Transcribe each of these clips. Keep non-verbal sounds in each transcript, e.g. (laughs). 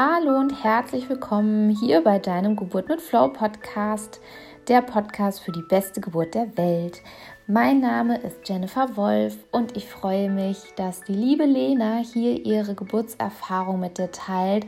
Hallo und herzlich willkommen hier bei deinem Geburt mit Flow Podcast, der Podcast für die beste Geburt der Welt. Mein Name ist Jennifer Wolf und ich freue mich, dass die liebe Lena hier ihre Geburtserfahrung mit dir teilt.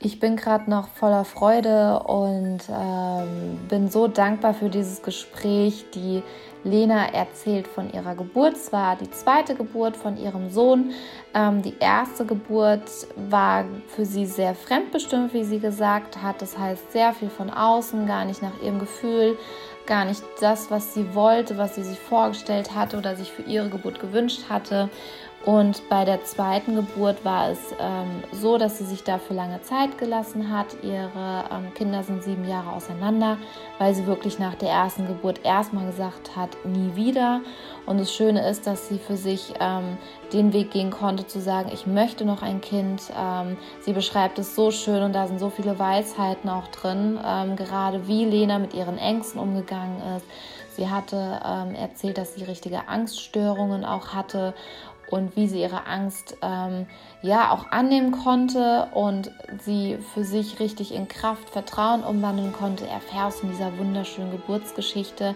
Ich bin gerade noch voller Freude und ähm, bin so dankbar für dieses Gespräch. Die Lena erzählt von ihrer Geburt. Es war die zweite Geburt von ihrem Sohn. Ähm, die erste Geburt war für sie sehr fremdbestimmt, wie sie gesagt hat. Das heißt, sehr viel von außen, gar nicht nach ihrem Gefühl, gar nicht das, was sie wollte, was sie sich vorgestellt hatte oder sich für ihre Geburt gewünscht hatte. Und bei der zweiten Geburt war es ähm, so, dass sie sich dafür lange Zeit gelassen hat. Ihre ähm, Kinder sind sieben Jahre auseinander, weil sie wirklich nach der ersten Geburt erstmal gesagt hat, nie wieder. Und das Schöne ist, dass sie für sich ähm, den Weg gehen konnte, zu sagen, ich möchte noch ein Kind. Ähm, sie beschreibt es so schön und da sind so viele Weisheiten auch drin, ähm, gerade wie Lena mit ihren Ängsten umgegangen ist. Sie hatte ähm, erzählt, dass sie richtige Angststörungen auch hatte und wie sie ihre Angst ähm, ja auch annehmen konnte und sie für sich richtig in Kraft, Vertrauen umwandeln konnte, erfährst du in dieser wunderschönen Geburtsgeschichte.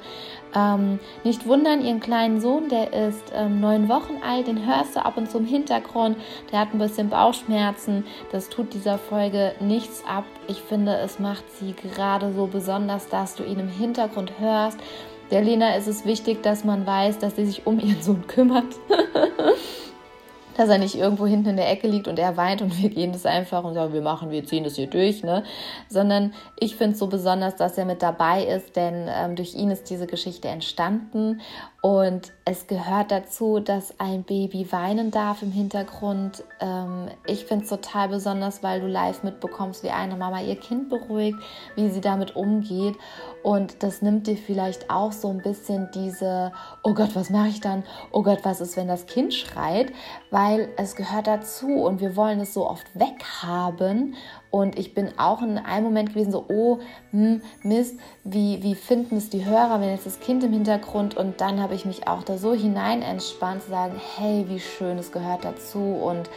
Ähm, nicht wundern, ihren kleinen Sohn, der ist ähm, neun Wochen alt, den hörst du ab und zu im Hintergrund, der hat ein bisschen Bauchschmerzen, das tut dieser Folge nichts ab. Ich finde, es macht sie gerade so besonders, dass du ihn im Hintergrund hörst der Lena ist es wichtig, dass man weiß, dass sie sich um ihren Sohn kümmert. (laughs) dass er nicht irgendwo hinten in der Ecke liegt und er weint und wir gehen das einfach und sagen, wir machen, wir ziehen das hier durch, ne? Sondern ich finde es so besonders, dass er mit dabei ist, denn ähm, durch ihn ist diese Geschichte entstanden und es gehört dazu, dass ein Baby weinen darf im Hintergrund. Ähm, ich finde es total besonders, weil du live mitbekommst, wie eine Mama ihr Kind beruhigt, wie sie damit umgeht. Und das nimmt dir vielleicht auch so ein bisschen diese, oh Gott, was mache ich dann? Oh Gott, was ist, wenn das Kind schreit? Weil es gehört dazu und wir wollen es so oft weghaben. Und ich bin auch in einem Moment gewesen, so, oh, hm, Mist, wie, wie finden es die Hörer, wenn jetzt das Kind im Hintergrund und dann habe ich mich auch da so hinein entspannt, zu sagen, hey, wie schön, es gehört dazu und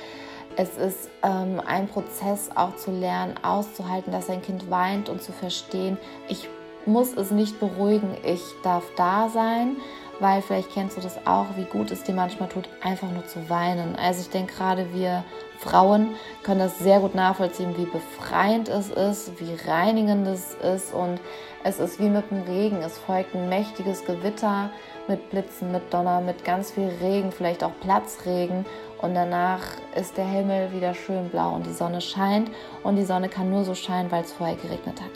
es ist ähm, ein Prozess auch zu lernen, auszuhalten, dass ein Kind weint und zu verstehen, ich muss es nicht beruhigen, ich darf da sein, weil vielleicht kennst du das auch, wie gut es dir manchmal tut, einfach nur zu weinen. Also ich denke gerade wir Frauen können das sehr gut nachvollziehen, wie befreiend es ist, wie reinigend es ist und es ist wie mit dem Regen. Es folgt ein mächtiges Gewitter mit Blitzen, mit Donner, mit ganz viel Regen, vielleicht auch Platzregen und danach ist der Himmel wieder schön blau und die Sonne scheint und die Sonne kann nur so scheinen, weil es vorher geregnet hat.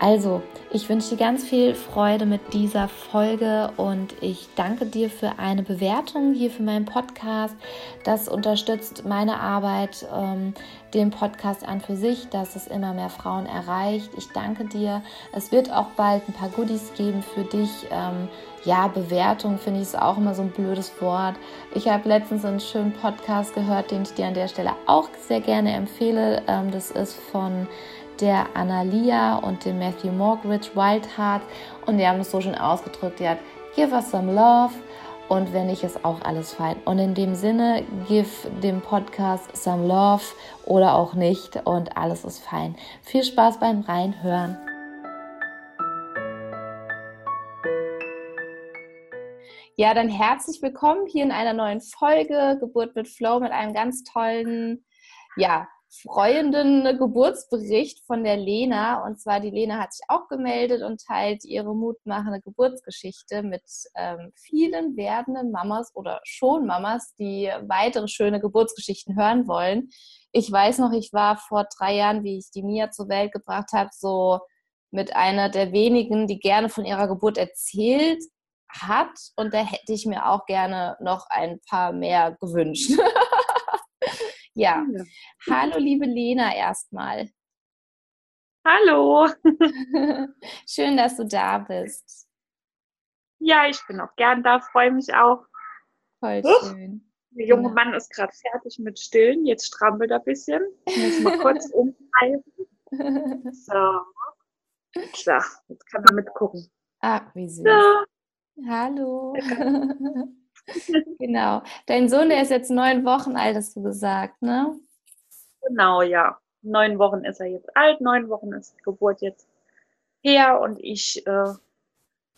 Also, ich wünsche dir ganz viel Freude mit dieser Folge und ich danke dir für eine Bewertung hier für meinen Podcast. Das unterstützt meine Arbeit, ähm, den Podcast an für sich, dass es immer mehr Frauen erreicht. Ich danke dir. Es wird auch bald ein paar Goodies geben für dich. Ähm, ja, Bewertung finde ich ist auch immer so ein blödes Wort. Ich habe letztens einen schönen Podcast gehört, den ich dir an der Stelle auch sehr gerne empfehle. Ähm, das ist von der Analia und dem Matthew Morgridge Wildheart und die haben es so schön ausgedrückt, die hat Give us some love und wenn nicht, ist auch alles fein. Und in dem Sinne, give dem Podcast some love oder auch nicht und alles ist fein. Viel Spaß beim Reinhören. Ja, dann herzlich willkommen hier in einer neuen Folge Geburt mit Flow mit einem ganz tollen, ja, freuenden Geburtsbericht von der Lena. Und zwar, die Lena hat sich auch gemeldet und teilt ihre mutmachende Geburtsgeschichte mit ähm, vielen werdenden Mamas oder schon Mamas, die weitere schöne Geburtsgeschichten hören wollen. Ich weiß noch, ich war vor drei Jahren, wie ich die Mia zur Welt gebracht habe, so mit einer der wenigen, die gerne von ihrer Geburt erzählt hat. Und da hätte ich mir auch gerne noch ein paar mehr gewünscht. (laughs) Ja. ja. Hallo, liebe Lena, erstmal. Hallo. (laughs) Schön, dass du da bist. Ja, ich bin auch gern da, freue mich auch. Voll schön. Der junge ja. Mann ist gerade fertig mit Stillen, jetzt strampelt er ein bisschen. Ich muss mal kurz (laughs) umgreifen. (laughs) So. So, jetzt kann er mitgucken. Ah, wie süß. So. Hallo. (laughs) genau. Dein Sohn, der ist jetzt neun Wochen alt, hast du gesagt, ne? Genau, ja. neun Wochen ist er jetzt alt, neun Wochen ist die Geburt jetzt her und ich äh,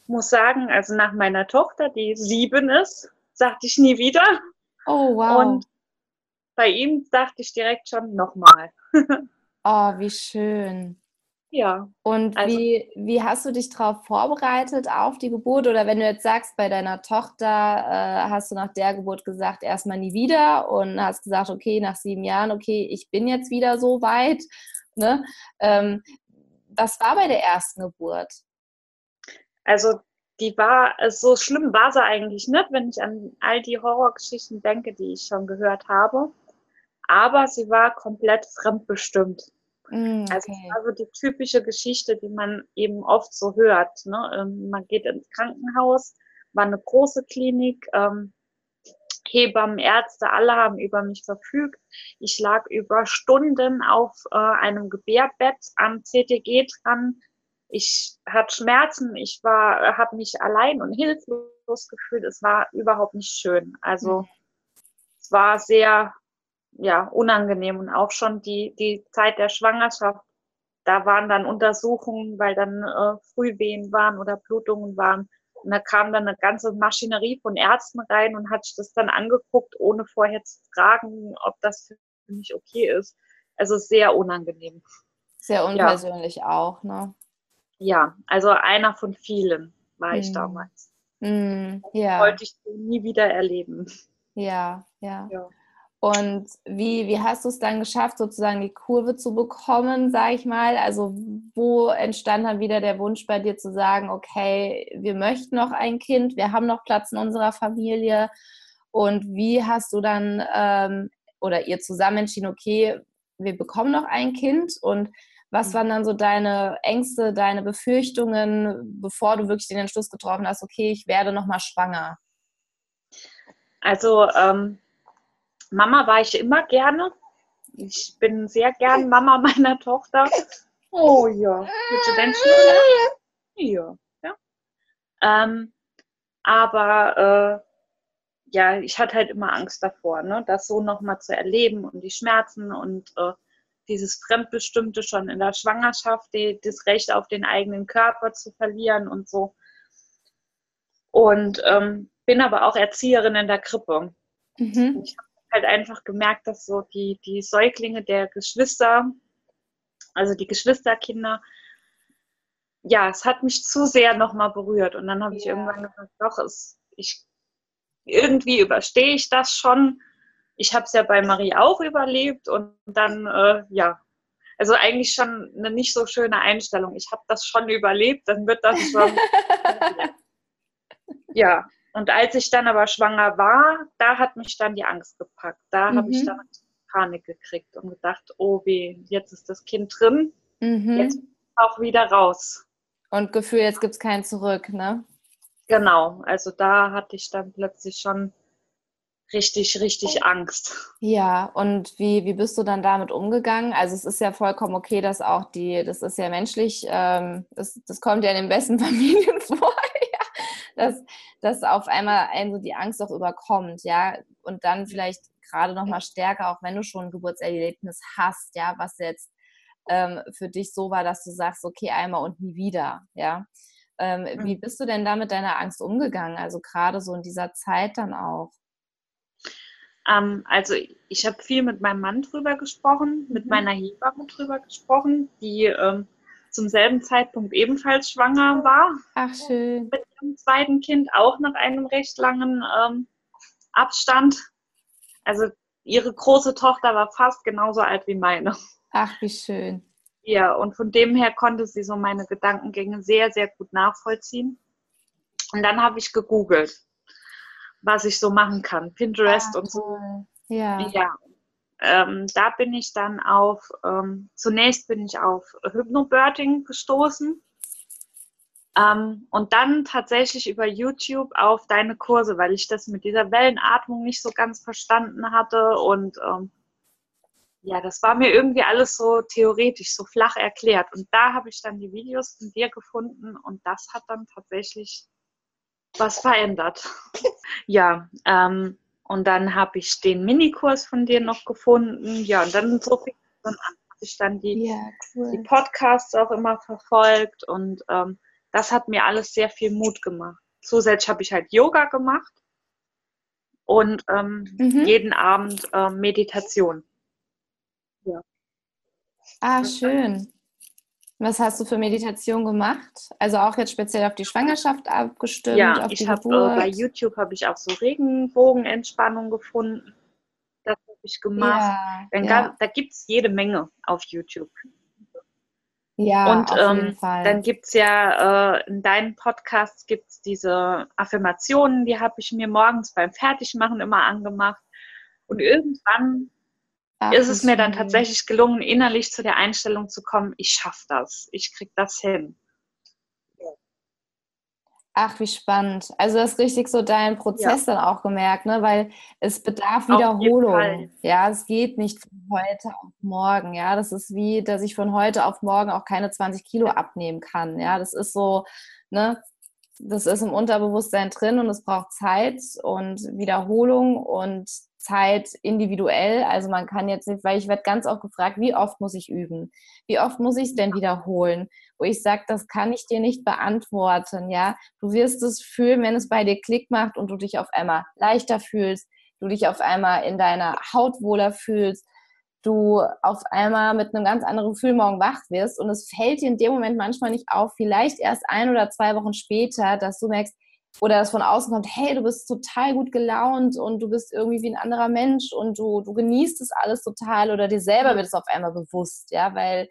muss sagen, also nach meiner Tochter, die sieben ist, sagte ich nie wieder. Oh, wow. Und bei ihm dachte ich direkt schon nochmal. (laughs) oh, wie schön. Ja. Und also, wie, wie hast du dich darauf vorbereitet auf die Geburt? Oder wenn du jetzt sagst, bei deiner Tochter äh, hast du nach der Geburt gesagt, erstmal nie wieder und hast gesagt, okay, nach sieben Jahren, okay, ich bin jetzt wieder so weit. Ne? Ähm, was war bei der ersten Geburt? Also die war, so schlimm war sie eigentlich nicht, wenn ich an all die Horrorgeschichten denke, die ich schon gehört habe. Aber sie war komplett fremdbestimmt. Mm, also, okay. Also es war so die typische Geschichte, die man eben oft so hört. Ne? Ähm, man geht ins Krankenhaus, war eine große Klinik, ähm, Hebammen, Ärzte, alle haben über mich verfügt. Ich lag über Stunden auf äh, einem Gebärbett am CTG dran. Ich hatte Schmerzen, ich war, habe mich allein und hilflos gefühlt. Es war überhaupt nicht schön. Also mhm. es war sehr ja, unangenehm und auch schon die, die Zeit der Schwangerschaft. Da waren dann Untersuchungen, weil dann äh, Frühwehen waren oder Blutungen waren. Und da kam dann eine ganze Maschinerie von Ärzten rein und hat sich das dann angeguckt, ohne vorher zu fragen, ob das für mich okay ist. Also sehr unangenehm. Sehr unpersönlich ja. auch, ne? Ja, also einer von vielen war ich mm. damals. Mm, ja. Wollte ich nie wieder erleben. Ja, ja. ja. Und wie, wie hast du es dann geschafft, sozusagen die Kurve zu bekommen, sage ich mal? Also wo entstand dann wieder der Wunsch bei dir zu sagen, okay, wir möchten noch ein Kind, wir haben noch Platz in unserer Familie. Und wie hast du dann ähm, oder ihr zusammen entschieden, okay, wir bekommen noch ein Kind? Und was mhm. waren dann so deine Ängste, deine Befürchtungen, bevor du wirklich den Entschluss getroffen hast, okay, ich werde noch mal schwanger? Also ähm Mama war ich immer gerne. Ich bin sehr gern Mama meiner Tochter. Oh ja. Willst du denn schon? Ja. ja. Ähm, aber äh, ja, ich hatte halt immer Angst davor, ne, das so nochmal zu erleben und die Schmerzen und äh, dieses Fremdbestimmte schon in der Schwangerschaft, die, das Recht auf den eigenen Körper zu verlieren und so. Und ähm, bin aber auch Erzieherin in der Krippe. Mhm. Ich habe halt einfach gemerkt, dass so die, die Säuglinge der Geschwister, also die Geschwisterkinder, ja, es hat mich zu sehr nochmal berührt. Und dann habe ich irgendwann gesagt, doch, es, ich, irgendwie überstehe ich das schon. Ich habe es ja bei Marie auch überlebt und dann, äh, ja, also eigentlich schon eine nicht so schöne Einstellung. Ich habe das schon überlebt, dann wird das schon. (laughs) ja, und als ich dann aber schwanger war, da hat mich dann die Angst gepackt. Da mhm. habe ich dann Panik gekriegt und gedacht, oh weh, jetzt ist das Kind drin, mhm. jetzt auch wieder raus. Und Gefühl, jetzt gibt es kein Zurück, ne? Genau, also da hatte ich dann plötzlich schon richtig, richtig Angst. Ja, und wie, wie bist du dann damit umgegangen? Also es ist ja vollkommen okay, dass auch die, das ist ja menschlich, ähm, das, das kommt ja in den besten (laughs) Familien vor, (laughs) dass, dass auf einmal einen so die Angst auch überkommt, ja, und dann vielleicht gerade noch mal stärker, auch wenn du schon ein Geburtserlebnis hast, ja, was jetzt ähm, für dich so war, dass du sagst, okay, einmal und nie wieder, ja. Ähm, mhm. Wie bist du denn da mit deiner Angst umgegangen? Also gerade so in dieser Zeit dann auch? Ähm, also ich habe viel mit meinem Mann drüber gesprochen, mit mhm. meiner Hebamme drüber gesprochen, die ähm, zum selben Zeitpunkt ebenfalls schwanger war. Ach schön. Mit ihrem zweiten Kind auch nach einem recht langen ähm, Abstand. Also ihre große Tochter war fast genauso alt wie meine. Ach, wie schön. Ja, und von dem her konnte sie so meine Gedankengänge sehr, sehr gut nachvollziehen. Und dann habe ich gegoogelt, was ich so machen kann. Pinterest ah, und so. Ja. ja ähm, da bin ich dann auf, ähm, zunächst bin ich auf Hypnobirthing gestoßen ähm, und dann tatsächlich über YouTube auf deine Kurse, weil ich das mit dieser Wellenatmung nicht so ganz verstanden hatte und ähm, ja, das war mir irgendwie alles so theoretisch, so flach erklärt. Und da habe ich dann die Videos von dir gefunden und das hat dann tatsächlich was verändert. (laughs) ja, ähm, und dann habe ich den Minikurs von dir noch gefunden. Ja, und dann so fing es dann an. sich dann die, ja, cool. die Podcasts auch immer verfolgt und ähm, das hat mir alles sehr viel Mut gemacht. Zusätzlich habe ich halt Yoga gemacht und ähm, mhm. jeden Abend äh, Meditation. Ja. Ah, schön. Was hast du für Meditation gemacht? Also auch jetzt speziell auf die Schwangerschaft abgestimmt? Ja, ich habe äh, bei YouTube habe ich auch so Regenbogenentspannung gefunden. Das habe ich gemacht. Ja, ja. da gibt es jede Menge auf YouTube. Ja, und ähm, dann gibt es ja äh, in deinen Podcasts gibt's diese Affirmationen, die habe ich mir morgens beim Fertigmachen immer angemacht. Und irgendwann ist es mir dann tatsächlich gelungen, innerlich zu der Einstellung zu kommen, ich schaffe das, ich kriege das hin. Ach, wie spannend. Also du hast richtig so deinen Prozess ja. dann auch gemerkt, ne? weil es bedarf Wiederholung. Ja, es geht nicht von heute auf morgen. Ja, das ist wie, dass ich von heute auf morgen auch keine 20 Kilo abnehmen kann. Ja, das ist so, ne? Das ist im Unterbewusstsein drin und es braucht Zeit und Wiederholung und Zeit individuell. Also man kann jetzt nicht, weil ich werde ganz oft gefragt, wie oft muss ich üben? Wie oft muss ich es denn wiederholen? Wo ich sage, das kann ich dir nicht beantworten. Ja, du wirst es fühlen, wenn es bei dir Klick macht und du dich auf einmal leichter fühlst, du dich auf einmal in deiner Haut wohler fühlst, du auf einmal mit einem ganz anderen Gefühl morgen wach wirst und es fällt dir in dem Moment manchmal nicht auf, vielleicht erst ein oder zwei Wochen später, dass du merkst, oder es von außen kommt, hey, du bist total gut gelaunt und du bist irgendwie wie ein anderer Mensch und du, du genießt es alles total oder dir selber wird es auf einmal bewusst, ja, weil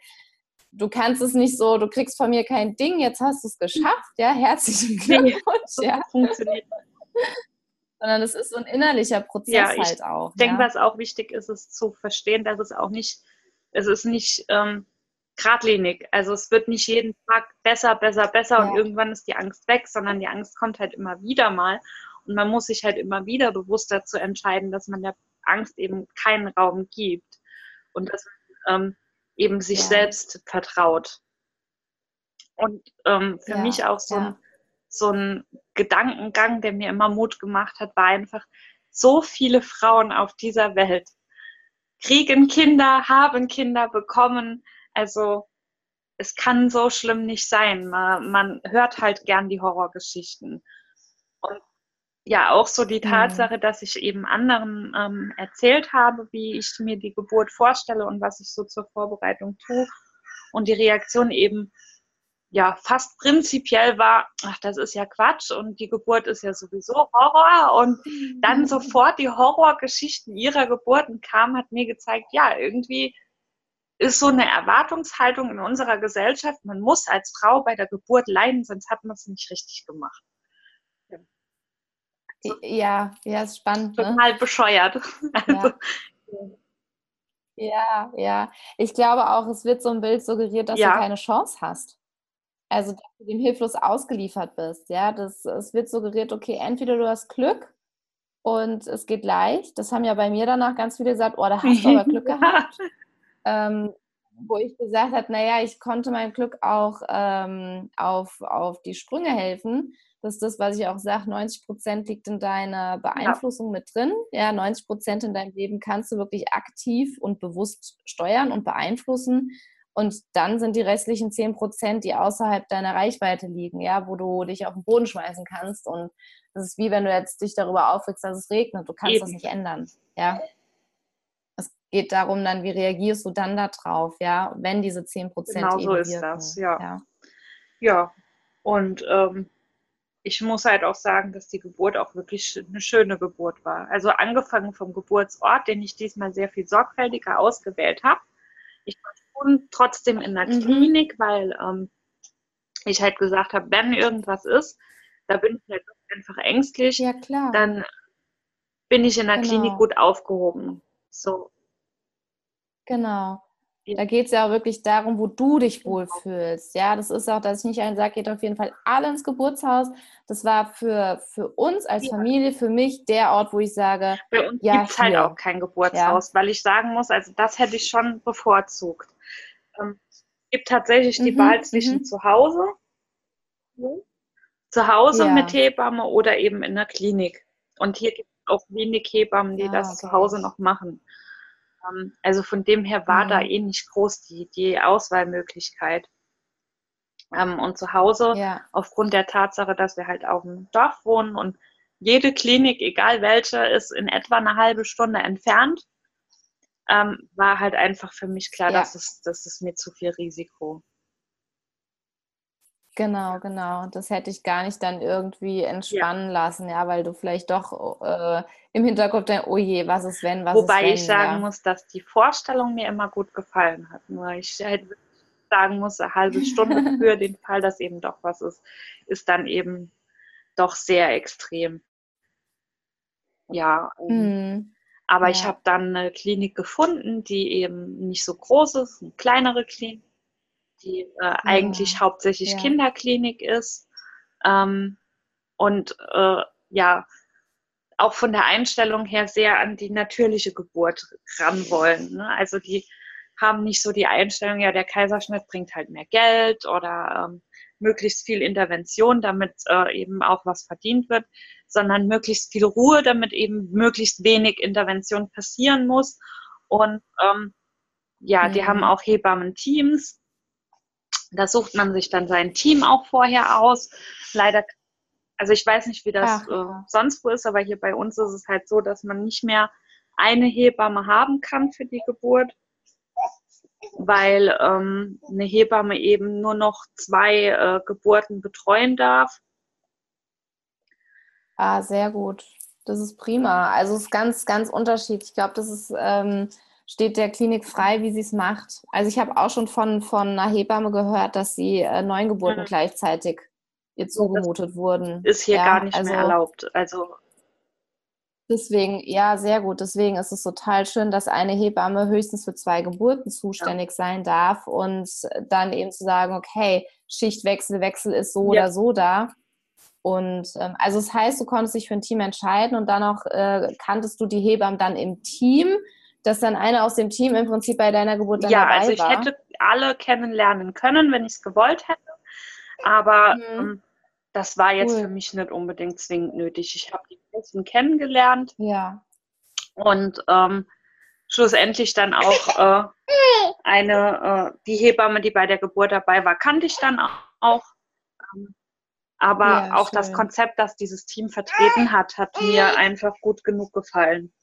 du kannst es nicht so, du kriegst von mir kein Ding, jetzt hast du es geschafft, ja, herzlichen (laughs) Glückwunsch, ja. Funktioniert. Sondern es ist so ein innerlicher Prozess ja, halt auch. Ich denke, ja. was auch wichtig ist, ist zu verstehen, dass es auch nicht, es ist nicht, ähm, geradlinig. Also es wird nicht jeden Tag besser, besser, besser ja. und irgendwann ist die Angst weg, sondern die Angst kommt halt immer wieder mal. Und man muss sich halt immer wieder bewusst dazu entscheiden, dass man der Angst eben keinen Raum gibt und dass man ähm, eben sich ja. selbst vertraut. Und ähm, für ja, mich auch so, ein, so ein Gedankengang, der mir immer Mut gemacht hat, war einfach, so viele Frauen auf dieser Welt kriegen Kinder, haben Kinder, bekommen also es kann so schlimm nicht sein. Man, man hört halt gern die Horrorgeschichten. Und ja, auch so die mhm. Tatsache, mhm. dass ich eben anderen ähm, erzählt habe, wie ich mir die Geburt vorstelle und was ich so zur Vorbereitung tue. Und die Reaktion eben ja fast prinzipiell war, ach, das ist ja Quatsch und die Geburt ist ja sowieso Horror. Und dann sofort die Horrorgeschichten ihrer Geburten kamen, hat mir gezeigt, ja, irgendwie ist so eine Erwartungshaltung in unserer Gesellschaft, man muss als Frau bei der Geburt leiden, sonst hat man es nicht richtig gemacht. Ja, ja, ja ist spannend. Ne? Total ne? bescheuert. (laughs) Also, ja. ja. ja, Ich glaube auch, es wird so ein Bild suggeriert, dass ja. du keine Chance hast. Also, dass du dem hilflos ausgeliefert bist. Ja, das, es wird suggeriert, okay, entweder du hast Glück und es geht leicht. Das haben ja bei mir danach ganz viele gesagt, oh, da hast du aber Glück (laughs) gehabt ähm, wo ich gesagt habe, naja, ich konnte mein Glück auch ähm, auf, auf die Sprünge helfen. Das ist das, was ich auch sage, 90 Prozent liegt in deiner Beeinflussung ja. mit drin. Ja, 90 Prozent in deinem Leben kannst du wirklich aktiv und bewusst steuern und beeinflussen. Und dann sind die restlichen 10 Prozent, die außerhalb deiner Reichweite liegen, ja, wo du dich auf den Boden schmeißen kannst. Und das ist wie wenn du jetzt dich darüber aufregst, dass es regnet. Du kannst Eben. das nicht ändern. Ja geht darum dann, wie reagierst du dann darauf, ja, wenn diese 10 Prozent Genau so ist wirken. das, ja. Ja, ja. und ähm, ich muss halt auch sagen, dass die Geburt auch wirklich eine schöne Geburt war. Also angefangen vom Geburtsort, den ich diesmal sehr viel sorgfältiger ausgewählt habe. Ich war schon trotzdem in der mhm. Klinik, weil ähm, ich halt gesagt habe, wenn irgendwas ist, da bin ich halt einfach ängstlich. Ja, klar. Dann bin ich in der genau. Klinik gut aufgehoben. So, Genau. Da geht es ja auch wirklich darum, wo du dich genau. wohlfühlst. Ja, das ist auch, dass ich nicht einen sage, geht auf jeden Fall alle ins Geburtshaus. Das war für, für uns als. Familie, für mich der Ort, wo ich sage, bei uns ja, gibt es halt auch kein Geburtshaus, ja. weil ich sagen muss, also das hätte ich schon bevorzugt. Ähm, es gibt tatsächlich die mhm, Wahl zwischen mhm. zu Hause, zu Hause ja. mit Hebamme oder eben in der Klinik. Und hier gibt es auch wenig Hebammen, die ah, das okay. zu Hause noch machen. Ähm, also von dem her war mhm. da eh nicht groß die, die Auswahlmöglichkeit. Ähm, und zu Hause, ja. aufgrund der Tatsache, dass wir halt auf dem Dorf wohnen und jede Klinik, egal welche, ist in etwa eine halbe Stunde entfernt, ähm, war halt einfach für mich klar, ja. dass es, das ist mir zu viel Risiko. Genau, genau. Das hätte ich gar nicht dann irgendwie entspannen ja. lassen, ja, weil du vielleicht doch äh, im Hinterkopf denkst, oh je, was ist wenn, was Wobei ist wenn. ich sagen ja. muss, dass die Vorstellung mir immer gut gefallen hat. Nur ich halt sagen muss, eine halbe Stunde für den (laughs) Fall, dass eben doch was ist, ist dann eben doch sehr extrem. Ja. Mhm. Aber ja. ich habe dann eine Klinik gefunden, die eben nicht so groß ist, eine kleinere Klinik die äh, ja. eigentlich hauptsächlich ja. Kinderklinik ist. Ähm, und äh, ja, auch von der Einstellung her sehr an die natürliche Geburt ran wollen. Ne? Also die haben nicht so die Einstellung, ja, der Kaiserschnitt bringt halt mehr Geld oder ähm, möglichst viel Intervention, damit äh, eben auch was verdient wird, sondern möglichst viel Ruhe, damit eben möglichst wenig Intervention passieren muss. Und ähm, ja, mhm. die haben auch Hebammen-Teams, da sucht man sich dann sein Team auch vorher aus. Leider, also ich weiß nicht, wie das äh, sonst wo ist, aber hier bei uns ist es halt so, dass man nicht mehr eine Hebamme haben kann für die Geburt, weil ähm, eine Hebamme eben nur noch zwei äh, Geburten betreuen darf. Ah, sehr gut. Das ist prima. Also es ist ganz, ganz unterschiedlich. Ich glaube, das ist ähm, steht der Klinik frei, wie sie es macht. Also ich habe auch schon von, von einer Hebamme gehört, dass sie äh, neun Geburten mhm. gleichzeitig ihr zugemutet das wurden. Ist hier ja, gar nicht also, mehr erlaubt. Also Deswegen, ja, sehr gut. Deswegen ist es total schön, dass eine Hebamme höchstens für zwei Geburten zuständig ja. sein darf und dann eben zu sagen, okay, Schichtwechsel, Wechsel ist so ja. oder so da. Und ähm, also das heißt, du konntest dich für ein Team entscheiden und dann auch äh, kanntest du die Hebammen dann im Team dass dann einer aus dem Team im Prinzip bei deiner Geburt dann ja, dabei war? Ja, also ich war. hätte alle kennenlernen können, wenn ich es gewollt hätte. Aber mhm. ähm, das war jetzt cool. für mich nicht unbedingt zwingend nötig. Ich habe die meisten kennengelernt. Ja. Und ähm, schlussendlich dann auch äh, eine, äh, die Hebamme, die bei der Geburt dabei war, kannte ich dann auch. Ähm, aber ja, auch schön. das Konzept, das dieses Team vertreten hat, hat mir einfach gut genug gefallen.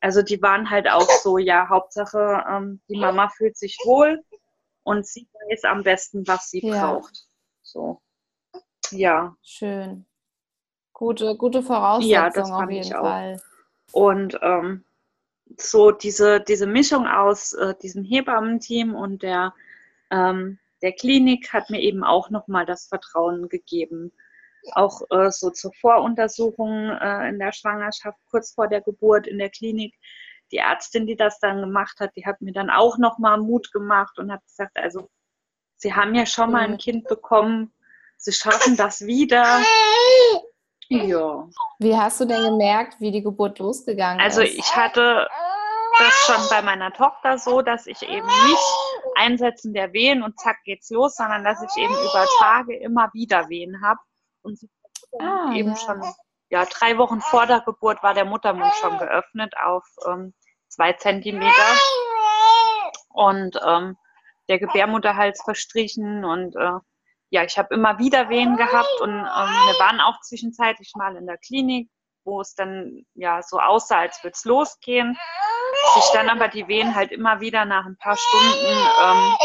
Also die waren halt auch so, ja, Hauptsache, ähm, die Mama fühlt sich wohl und sie weiß am besten, was sie ja. braucht. So. Ja. Schön. Gute, gute Voraussetzung ja, das auf jeden Fall. Und ähm, so diese, diese Mischung aus äh, diesem Hebammenteam und der, ähm, der Klinik hat mir eben auch nochmal das Vertrauen gegeben, auch äh, so zur Voruntersuchung äh, in der Schwangerschaft, kurz vor der Geburt in der Klinik. Die Ärztin, die das dann gemacht hat, die hat mir dann auch nochmal Mut gemacht und hat gesagt, also Sie haben ja schon mal ein Kind bekommen, Sie schaffen das wieder. Ja. Wie hast du denn gemerkt, wie die Geburt losgegangen also, ist? Also ich hatte das schon bei meiner Tochter so, dass ich eben nicht Einsetzen der Wehen und zack geht's los, sondern dass ich eben über Tage immer wieder Wehen habe und sie ah, eben ja. schon, ja, drei Wochen vor der Geburt war der Muttermund schon geöffnet auf ähm, zwei Zentimeter und ähm, der Gebärmutterhals verstrichen und äh, ja, ich habe immer wieder Wehen gehabt und ähm, wir waren auch zwischenzeitlich mal in der Klinik, wo es dann ja so aussah, als würde es losgehen. Sich dann aber die Wehen halt immer wieder nach ein paar Stunden ähm,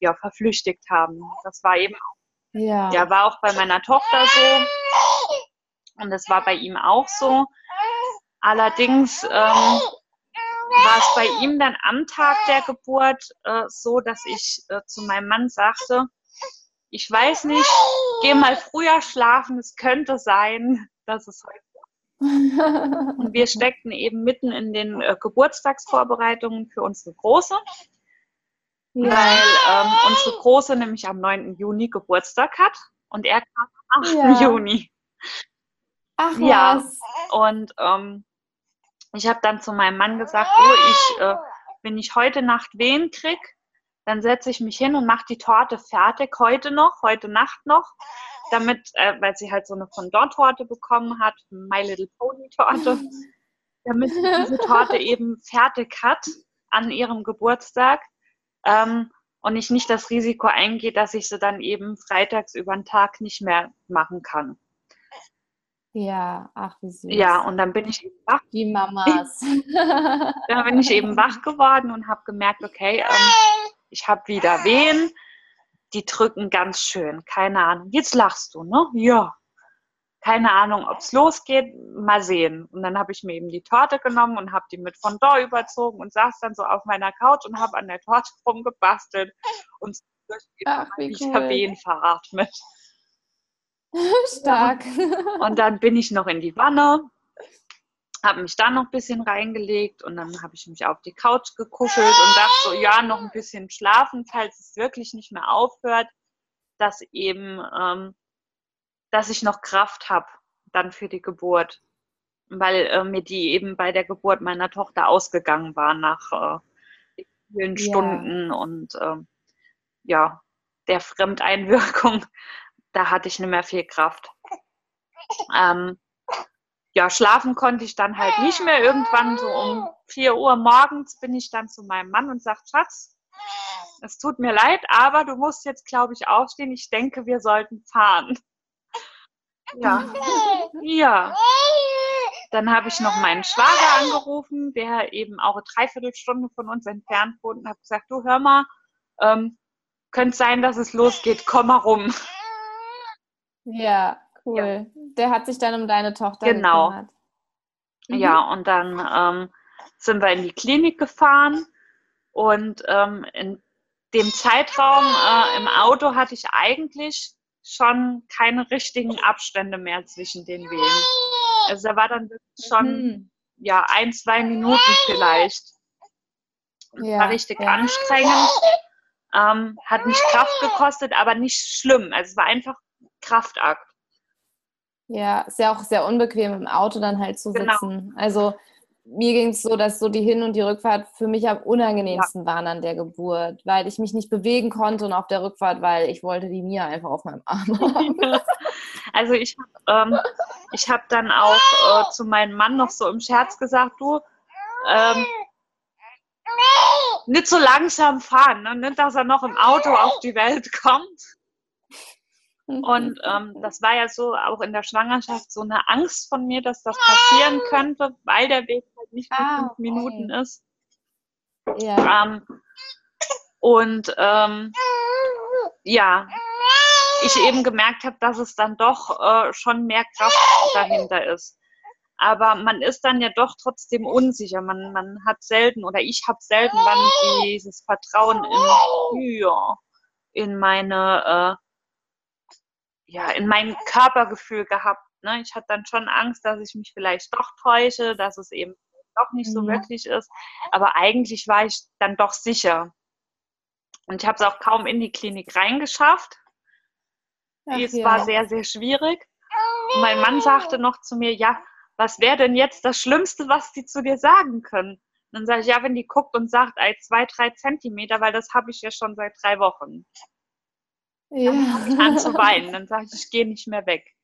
ja, verflüchtigt haben. Das war eben auch ja. ja, war auch bei meiner Tochter so. Und das war bei ihm auch so. Allerdings ähm, war es bei ihm dann am Tag der Geburt äh, so, dass ich äh, zu meinem Mann sagte, ich weiß nicht, geh mal früher schlafen, es könnte sein, dass es heute (laughs) und wir steckten eben mitten in den äh, Geburtstagsvorbereitungen für unsere Große ja. weil ähm, unsere Große nämlich am 9. Juni Geburtstag hat und er kam am 8. Ja. Juni. Ach ja. Was. Und ähm, ich habe dann zu meinem Mann gesagt, oh, ich, äh, wenn ich heute Nacht Wehen krieg, dann setze ich mich hin und mache die Torte fertig, heute noch, heute Nacht noch, damit, äh, weil sie halt so eine Fondant-Torte bekommen hat, My Little Pony Torte, (laughs) damit sie diese Torte eben fertig hat an ihrem Geburtstag ähm, und ich nicht das Risiko eingehe, dass ich sie dann eben freitags über den Tag nicht mehr machen kann. Ja, ach wie süß. Ja, und dann bin ich eben wach. Die Mamas. (laughs) dann bin ich eben wach geworden und habe gemerkt, okay, ähm, ich habe wieder Wehen, die drücken ganz schön. Keine Ahnung. Jetzt lachst du, ne? Ja. Keine Ahnung, ob es losgeht. Mal sehen. Und dann habe ich mir eben die Torte genommen und habe die mit Fondant überzogen und saß dann so auf meiner Couch und habe an der Torte (laughs) rumgebastelt und Ach, wie ich cool. habe Wehen veratmet. (laughs) Stark. Und dann bin ich noch in die Wanne, habe mich dann noch ein bisschen reingelegt und dann habe ich mich auf die Couch gekuschelt und dachte so, ja, noch ein bisschen schlafen, falls es wirklich nicht mehr aufhört, dass eben, ähm, dass ich noch Kraft habe dann für die Geburt, weil äh, mir die eben bei der Geburt meiner Tochter ausgegangen war nach äh, vielen Ja. Stunden und ähm, ja, der Fremdeinwirkung, (laughs) da hatte ich nicht mehr viel Kraft. Ähm, ja, schlafen konnte ich dann halt nicht mehr. Irgendwann so um 4 Uhr morgens bin ich dann zu meinem Mann und sage, Schatz, es tut mir leid, aber du musst jetzt, glaube ich, aufstehen. Ich denke, wir sollten fahren. Ja, ja. Dann habe ich noch meinen Schwager angerufen, der eben auch eine Dreiviertelstunde von uns entfernt wohnt und habe gesagt, du hör mal, ähm, könnte sein, dass es losgeht, komm mal rum. Ja, cool. Der hat sich dann um deine Tochter Genau. gekümmert. Mhm. Ja, und dann ähm, sind wir in die Klinik gefahren und ähm, in dem Zeitraum äh, im Auto hatte ich eigentlich schon keine richtigen Abstände mehr zwischen den Wehen. Also da war dann schon Mhm. ja ein, zwei Minuten vielleicht. Ja, war richtig ja. anstrengend, ähm, hat mich Kraft gekostet, aber nicht schlimm. Also es war einfach Kraftakt. Ja, ist ja auch sehr unbequem im Auto dann halt zu Genau. sitzen. Also mir ging es so, dass so die Hin- und die Rückfahrt für mich am unangenehmsten waren an der Geburt, weil ich mich nicht bewegen konnte und auf der Rückfahrt, weil ich wollte die Mia einfach auf meinem Arm (laughs) haben. Also ich habe ähm, ich hab dann auch äh, zu meinem Mann noch so im Scherz gesagt, du, ähm, nicht so langsam fahren, ne? nicht, dass er noch im Auto auf die Welt kommt. Und ähm, das war ja so auch in der Schwangerschaft so eine Angst von mir, dass das passieren könnte, weil der Weg halt nicht für Ah, fünf okay. Minuten ist. ja. Ähm, und ähm, ja, ich eben gemerkt habe, dass es dann doch äh, schon mehr Kraft dahinter ist. Aber man ist dann ja doch trotzdem unsicher. Man, man hat selten oder ich habe selten dann dieses Vertrauen in, ja, in meine, äh, ja, in mein Körpergefühl gehabt. Ne? Ich hatte dann schon Angst, dass ich mich vielleicht doch täusche, dass es eben doch nicht so Mhm. wirklich ist. Aber eigentlich war ich dann doch sicher. Und ich habe es auch kaum in die Klinik reingeschafft. Ach es ja. war sehr, sehr schwierig. Und mein Mann sagte noch zu mir, ja, was wäre denn jetzt das Schlimmste, was die zu dir sagen können? Und dann sage ich, ja, wenn die guckt und sagt, ey, zwei, drei Zentimeter, weil das habe ich ja schon seit drei Wochen. Ja. Dann fange ich an zu (laughs) weinen. Dann sage ich, ich gehe nicht mehr weg.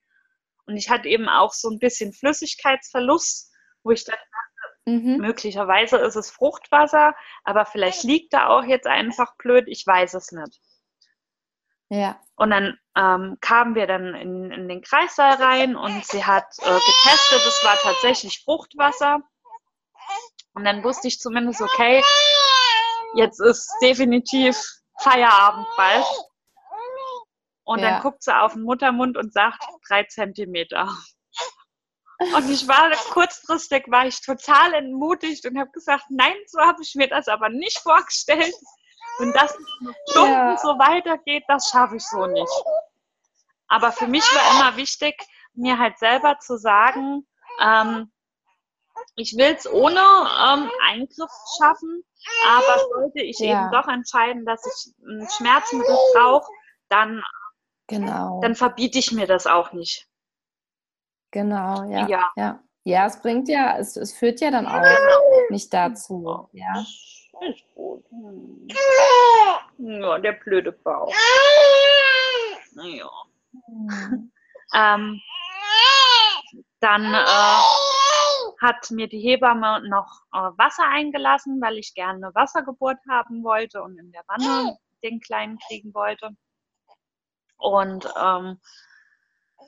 Und ich hatte eben auch so ein bisschen Flüssigkeitsverlust, wo ich dann mhm. möglicherweise ist es Fruchtwasser, aber vielleicht liegt da auch jetzt einfach blöd, ich weiß es nicht. Ja. Und dann ähm, kamen wir dann in, in den Kreissaal rein und sie hat äh, getestet, es war tatsächlich Fruchtwasser. Und dann wusste ich zumindest, okay, jetzt ist definitiv Feierabend bald. Und Ja. dann guckt sie auf den Muttermund und sagt, drei Zentimeter. (laughs) Und ich war kurzfristig, war ich total entmutigt und habe gesagt, nein, so habe ich mir das aber nicht vorgestellt. Und dass es Stunden Ja. so weitergeht, das schaffe ich so nicht. Aber für mich war immer wichtig, mir halt selber zu sagen, ähm, ich will es ohne ähm, Eingriff schaffen, aber sollte ich Ja. eben doch entscheiden, dass ich ein Schmerzmittel brauche, dann, Genau. dann verbiete ich mir das auch nicht. Genau, ja. Ja. Ja, ja es bringt ja, es, es führt ja dann auch nicht dazu. Ja. Ist gut. Ja, der blöde Bauch. Naja. Hm. Ähm, dann äh, hat mir die Hebamme noch äh, Wasser eingelassen, weil ich gerne eine Wassergeburt haben wollte und in der Wanne den Kleinen kriegen wollte. Und ähm,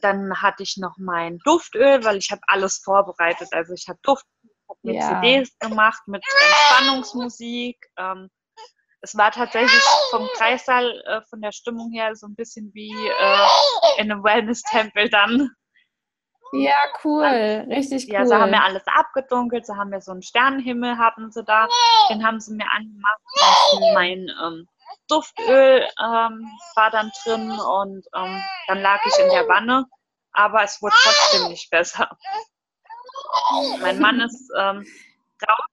dann hatte ich noch mein Duftöl, weil ich habe alles vorbereitet. Also ich habe Duft, hab mir ja. CDs gemacht mit Entspannungsmusik. Ähm, es war tatsächlich vom Kreissaal, äh, von der Stimmung her, so ein bisschen wie äh, in einem Wellness-Tempel dann. Ja, cool, richtig cool. Ja, so haben wir alles abgedunkelt, so haben wir so einen Sternenhimmel, hatten sie da, den haben sie mir angemacht. Mein ähm, Duftöl ähm, war dann drin und ähm, dann lag ich in der Wanne, aber es wurde trotzdem nicht besser. Mein Mann ist ähm, raus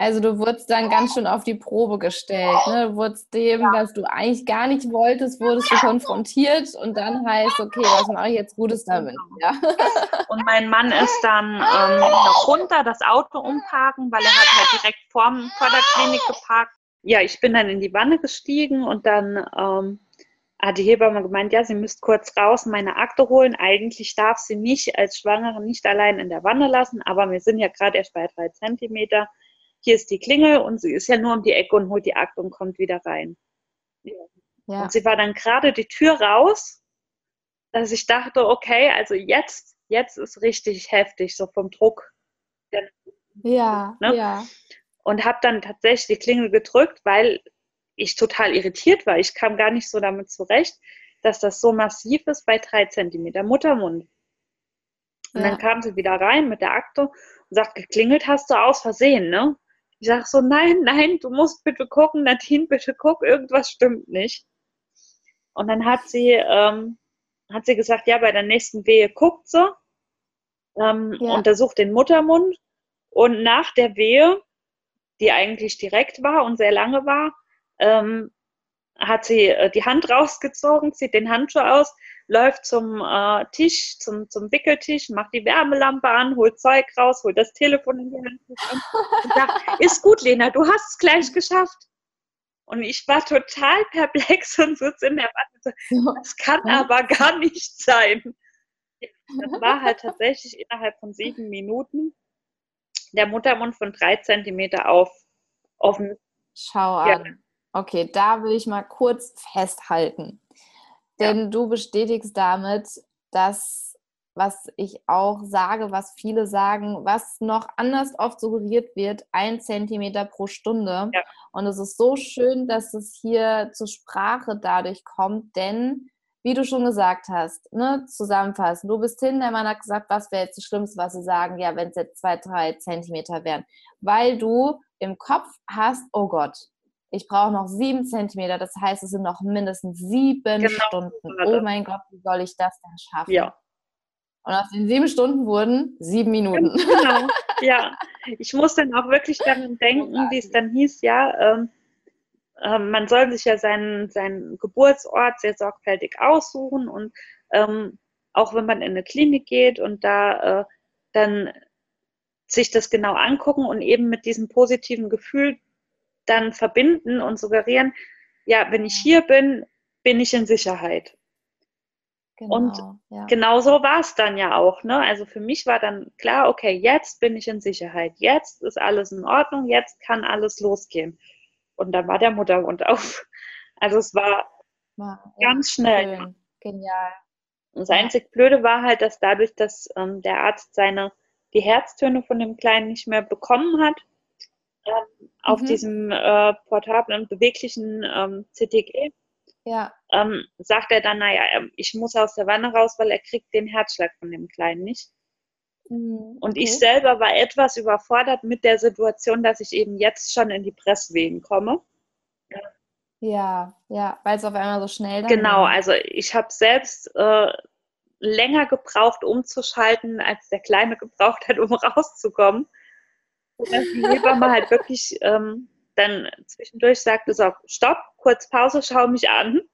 also du wurdest dann ganz schön auf die Probe gestellt. Ne? Du wurdest dem, ja. was du eigentlich gar nicht wolltest, wurdest du konfrontiert und dann heißt, okay, was mache ich jetzt Gutes damit? Genau. Ja. Und mein Mann ist dann ähm, noch runter, das Auto umparken, weil er hat halt direkt vorm, vor der Klinik geparkt. Ja, ich bin dann in die Wanne gestiegen und dann ähm, hat die Hebamme gemeint, ja, sie müsste kurz raus meine Akte holen. Eigentlich darf sie mich als Schwangere nicht allein in der Wanne lassen, aber wir sind ja gerade erst bei drei Zentimeter hier ist die Klingel und sie ist ja nur um die Ecke und holt die Akte und kommt wieder rein. Ja. Und sie war dann gerade die Tür raus, dass ich dachte, okay, also jetzt, jetzt ist richtig heftig, so vom Druck. Ja, ne? ja. Und habe dann tatsächlich die Klingel gedrückt, weil ich total irritiert war. Ich kam gar nicht so damit zurecht, dass das so massiv ist bei drei Zentimeter Muttermund. Und ja. dann kam sie wieder rein mit der Akte und sagt, geklingelt hast du aus Versehen, ne? Ich sage so, nein, nein, du musst bitte gucken, Nadine, bitte guck, irgendwas stimmt nicht. Und dann hat sie, ähm, hat sie gesagt, ja, bei der nächsten Wehe guckt sie, ähm, ja. untersucht den Muttermund und nach der Wehe, die eigentlich direkt war und sehr lange war, ähm, hat sie äh, die Hand rausgezogen, zieht den Handschuh aus, läuft zum äh, Tisch, zum, zum Wickeltisch, macht die Wärmelampe an, holt Zeug raus, holt das Telefon in die Hand und sagt, (laughs) ist gut, Lena, du hast es gleich geschafft. Und ich war total perplex und sitze in der Wand so, das kann aber gar nicht sein. (laughs) Das war halt tatsächlich innerhalb von sieben Minuten der Muttermund von drei Zentimeter auf offen. Schau an. Okay, da will ich mal kurz festhalten. Denn ja. du bestätigst damit, dass, was ich auch sage, was viele sagen, was noch anders oft suggeriert wird, ein Zentimeter pro Stunde. Ja. Und es ist so schön, dass es hier zur Sprache dadurch kommt, denn wie du schon gesagt hast, ne, zusammenfassen. Du bist hin, der Mann hat gesagt, was wäre jetzt das Schlimmste, was sie sagen, ja, wenn es jetzt zwei, drei Zentimeter wären. Weil du im Kopf hast, oh Gott, ich brauche noch sieben Zentimeter, das heißt, es sind noch mindestens sieben genau, Stunden. Oh mein Gott, wie soll ich das denn schaffen? Ja. Und aus den sieben Stunden wurden sieben Minuten. Genau, ja. (laughs) Ich muss dann auch wirklich daran denken, wie es dann hieß, ja, ähm, äh, man soll sich ja seinen, seinen Geburtsort sehr sorgfältig aussuchen und ähm, auch wenn man in eine Klinik geht und da äh, dann sich das genau angucken und eben mit diesem positiven Gefühl dann verbinden und suggerieren, ja, wenn ich hier bin, bin ich in Sicherheit. Genau, und ja. genau so war es dann ja auch. Ne? Also für mich war dann klar, okay, jetzt bin ich in Sicherheit, jetzt ist alles in Ordnung, jetzt kann alles losgehen. Und dann war der Muttermund (laughs) auf. Also es war ja, ganz schnell. Schön. Genial. Und das einzig Blöde war halt, dass dadurch, dass ähm, der Arzt seine die Herztöne von dem Kleinen nicht mehr bekommen hat, ähm, auf mhm. diesem äh, portablen, beweglichen ähm, CTG, ja. ähm, sagt er dann, naja, ähm, ich muss aus der Wanne raus, weil er kriegt den Herzschlag von dem Kleinen nicht. Mhm, Und ich selber war etwas überfordert mit der Situation, dass ich eben jetzt schon in die Presswehen komme. Ja, ja, weil es auf einmal so schnell dann Genau, war. also ich habe selbst äh, länger gebraucht, umzuschalten, als der Kleine gebraucht hat, um (laughs) rauszukommen dass die Hebamme halt wirklich ähm, dann zwischendurch sagte, so, stopp, kurz Pause, schau mich an. Und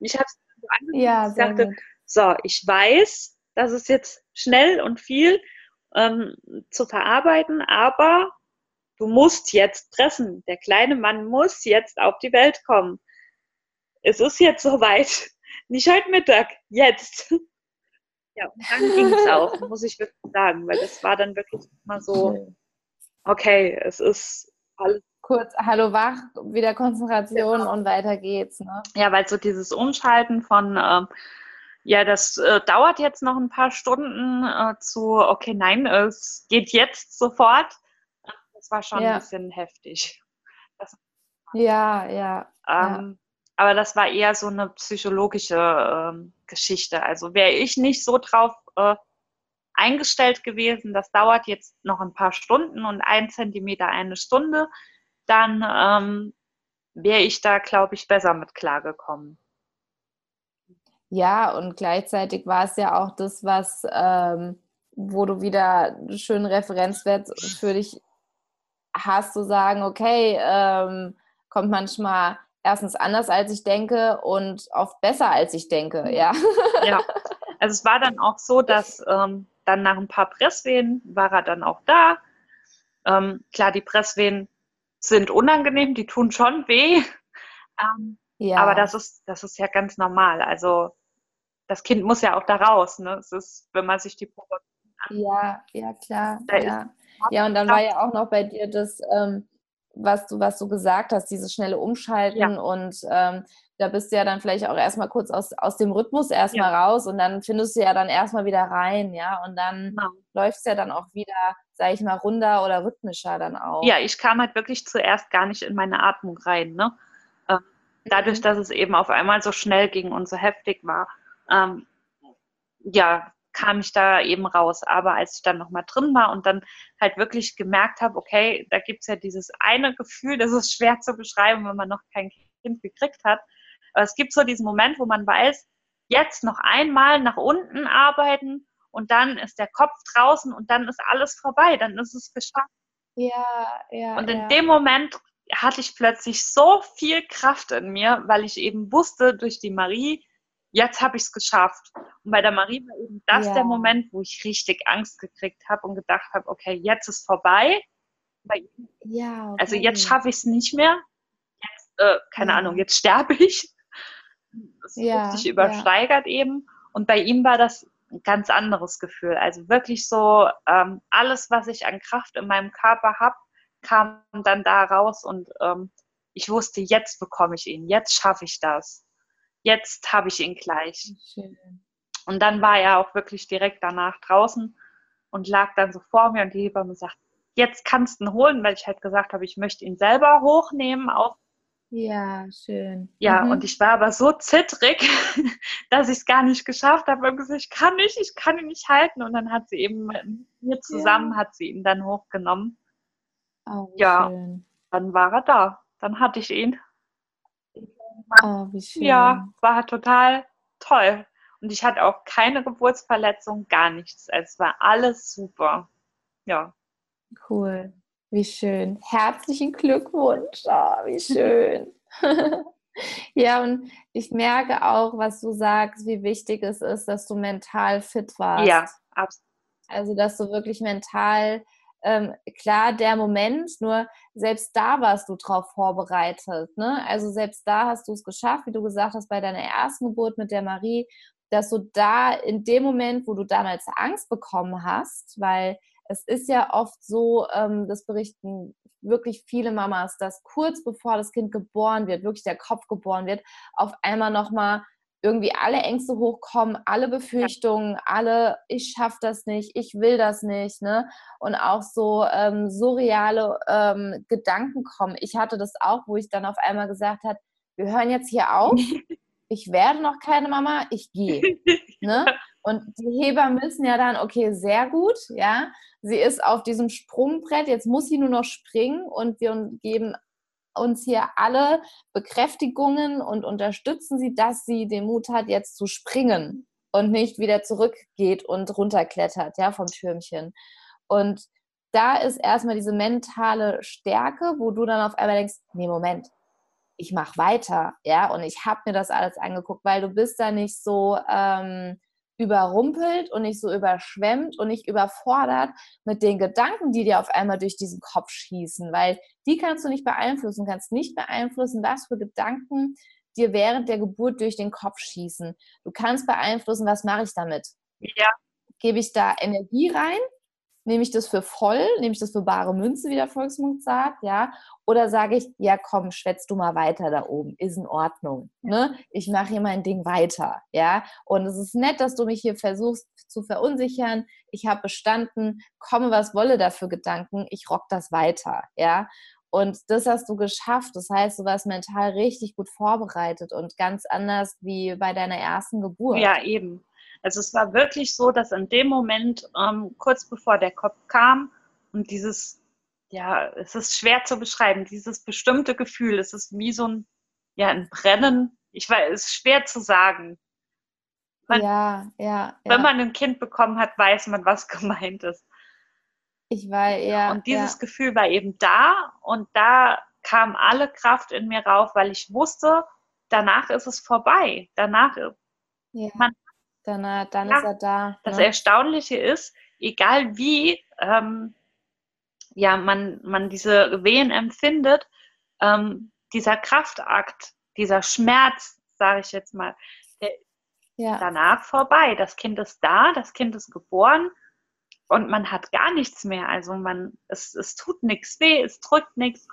ich habe es so angeguckt ja, und sagte, gut. so, ich weiß, das ist jetzt schnell und viel ähm, zu verarbeiten, aber du musst jetzt pressen. Der kleine Mann muss jetzt auf die Welt kommen. Es ist jetzt soweit. (laughs) Nicht heute Mittag, jetzt. (laughs) Ja, und dann ging es auch, muss ich wirklich sagen, weil das war dann wirklich mal so, okay, es ist alles. Kurz, hallo wach, wieder Konzentration genau. und weiter geht's. Ne? Ja, weil so dieses Umschalten von, äh, ja, das äh, dauert jetzt noch ein paar Stunden äh, zu, okay, nein, es geht jetzt sofort. Das war schon ja. ein bisschen heftig. Das, ja, ja, ähm, ja. Aber das war eher so eine psychologische ähm, Geschichte. Also wäre ich nicht so drauf äh, eingestellt gewesen, das dauert jetzt noch ein paar Stunden und ein Zentimeter eine Stunde, dann ähm, wäre ich da, glaube ich, besser mit klargekommen. Ja, und gleichzeitig war es ja auch das, was, ähm, wo du wieder einen schönen Referenzwert für dich hast, zu sagen, okay, ähm, kommt manchmal erstens anders, als ich denke und oft besser, als ich denke, ja. Ja, also es war dann auch so, dass ähm, dann nach ein paar Presswehen war er dann auch da. Ähm, klar, die Presswehen sind unangenehm, die tun schon weh. Ähm, ja. Aber das ist, das ist ja ganz normal. Also das Kind muss ja auch da raus. Ne? Es ist, wenn man sich die Probe Ja, ja, klar. Ja. ja, und dann war ja auch noch bei dir das, ähm, was du, was du gesagt hast, dieses schnelle Umschalten ja. und ähm, da bist du ja dann vielleicht auch erstmal kurz aus, aus dem Rhythmus erstmal ja. raus und dann findest du ja dann erstmal wieder rein, ja, und dann genau. läuft es ja dann auch wieder, sag ich mal, runder oder rhythmischer dann auch. Ja, ich kam halt wirklich zuerst gar nicht in meine Atmung rein, ne? Ähm, dadurch, mhm. dass es eben auf einmal so schnell ging und so heftig war, ähm, ja, kam ich da eben raus. Aber als ich dann nochmal drin war und dann halt wirklich gemerkt habe, okay, da gibt es ja dieses eine Gefühl, das ist schwer zu beschreiben, wenn man noch kein Kind gekriegt hat, aber es gibt so diesen Moment, wo man weiß, jetzt noch einmal nach unten arbeiten und dann ist der Kopf draußen und dann ist alles vorbei, dann ist es geschafft. Ja, ja. Und in ja. dem Moment hatte ich plötzlich so viel Kraft in mir, weil ich eben wusste durch die Marie, jetzt habe ich es geschafft. Und bei der Marie war eben das ja. der Moment, wo ich richtig Angst gekriegt habe und gedacht habe, okay, jetzt ist vorbei. Ja, okay. Also jetzt schaffe ich es nicht mehr. Jetzt, äh, keine ja. Ahnung, jetzt sterbe ich. Es ja, sich übersteigert eben. Und bei ihm war das ein ganz anderes Gefühl. Also wirklich so, ähm, alles, was ich an Kraft in meinem Körper habe, kam dann da raus und ähm, ich wusste, jetzt bekomme ich ihn, jetzt schaffe ich das. Jetzt habe ich ihn gleich. Schön. Und dann war er auch wirklich direkt danach draußen und lag dann so vor mir und die Hebamme sagt, jetzt kannst du ihn holen, weil ich halt gesagt habe, ich möchte ihn selber hochnehmen auf ja, schön. Ja, mhm. und ich war aber so zittrig, (laughs) dass ich es gar nicht geschafft habe. Und gesagt, ich kann nicht, ich kann ihn nicht halten. Und dann hat sie eben mit mir zusammen, ja. hat sie ihn dann hochgenommen. Oh, ja, schön. dann war er da. Dann hatte ich ihn. Oh, wie schön. Ja, war total toll. Und ich hatte auch keine Geburtsverletzung, gar nichts. Es war alles super. Ja. Cool. Wie schön. Herzlichen Glückwunsch. Oh, wie schön. (laughs) ja, und ich merke auch, was du sagst, wie wichtig es ist, dass du mental fit warst. Ja, absolut. Also, dass du wirklich mental, ähm, klar, der Moment, nur selbst da warst du drauf vorbereitet. Ne? Also, selbst da hast du es geschafft, wie du gesagt hast, bei deiner ersten Geburt mit der Marie, dass du da in dem Moment, wo du damals Angst bekommen hast, weil es ist ja oft so, ähm, das berichten wirklich viele Mamas, dass kurz bevor das Kind geboren wird, wirklich der Kopf geboren wird, auf einmal nochmal irgendwie alle Ängste hochkommen, alle Befürchtungen, alle, ich schaffe das nicht, ich will das nicht, ne? Und auch so ähm, surreale ähm, Gedanken kommen. Ich hatte das auch, wo ich dann auf einmal gesagt habe, wir hören jetzt hier auf, (laughs) ich werde noch keine Mama, ich gehe. (laughs) Ne? Und die Heber müssen ja dann, okay, sehr gut, ja, sie ist auf diesem Sprungbrett, jetzt muss sie nur noch springen und wir geben uns hier alle Bekräftigungen und unterstützen sie, dass sie den Mut hat, jetzt zu springen und nicht wieder zurückgeht und runterklettert, ja, vom Türmchen. Und da ist erstmal diese mentale Stärke, wo du dann auf einmal denkst, nee, Moment, ich mache weiter, ja, und ich habe mir das alles angeguckt, weil du bist da nicht so ähm, überrumpelt und nicht so überschwemmt und nicht überfordert mit den Gedanken, die dir auf einmal durch diesen Kopf schießen, weil die kannst du nicht beeinflussen, kannst nicht beeinflussen, was für Gedanken dir während der Geburt durch den Kopf schießen. Du kannst beeinflussen, was mache ich damit? ja. gebe ich da Energie rein Nehme ich das für voll? Nehme ich das für bare Münze, wie der Volksmund sagt? Ja? Oder sage ich, ja komm, schwätz du mal weiter da oben, ist in Ordnung. Ne? Ich mache hier mein Ding weiter. Ja? Und es ist nett, dass du mich hier versuchst zu verunsichern. Ich habe bestanden, komme was wolle dafür Gedanken, ich rock das weiter. Ja? Und das hast du geschafft. Das heißt, du warst mental richtig gut vorbereitet und ganz anders wie bei deiner ersten Geburt. Ja, eben. Also es war wirklich so, dass in dem Moment, ähm, kurz bevor der Kopf kam und dieses, ja, es ist schwer zu beschreiben, dieses bestimmte Gefühl, es ist wie so ein, ja, ein Brennen. Ich weiß, es ist schwer zu sagen. Man, ja, ja, ja. Wenn man ein Kind bekommen hat, weiß man, was (laughs) gemeint ist. Ich war ja. Und dieses ja. Gefühl war eben da und da kam alle Kraft in mir rauf, weil ich wusste, danach ist es vorbei. Danach, ja. man dann, äh, dann ja, ist er da. Das ne? Erstaunliche ist, egal wie ähm, ja, man, man diese Wehen empfindet, ähm, dieser Kraftakt, dieser Schmerz, sage ich jetzt mal, der ja. danach vorbei. Das Kind ist da, das Kind ist geboren und man hat gar nichts mehr. Also man, es, es tut nichts weh, es drückt nichts.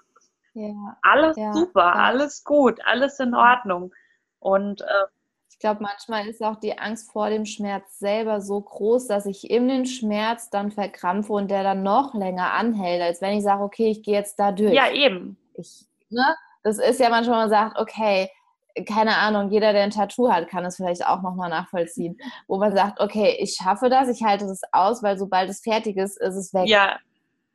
Ja. Alles ja. super, alles gut, alles in Ordnung. Und äh, ich glaube, manchmal ist auch die Angst vor dem Schmerz selber so groß, dass ich in den Schmerz dann verkrampfe und der dann noch länger anhält, als wenn ich sage, okay, ich gehe jetzt da durch. Ja, eben. Ich, ne? Das ist ja manchmal, man sagt, okay, keine Ahnung, jeder, der ein Tattoo hat, kann es vielleicht auch nochmal nachvollziehen, wo man sagt, okay, ich schaffe das, ich halte es aus, weil sobald es fertig ist, ist es weg. Ja.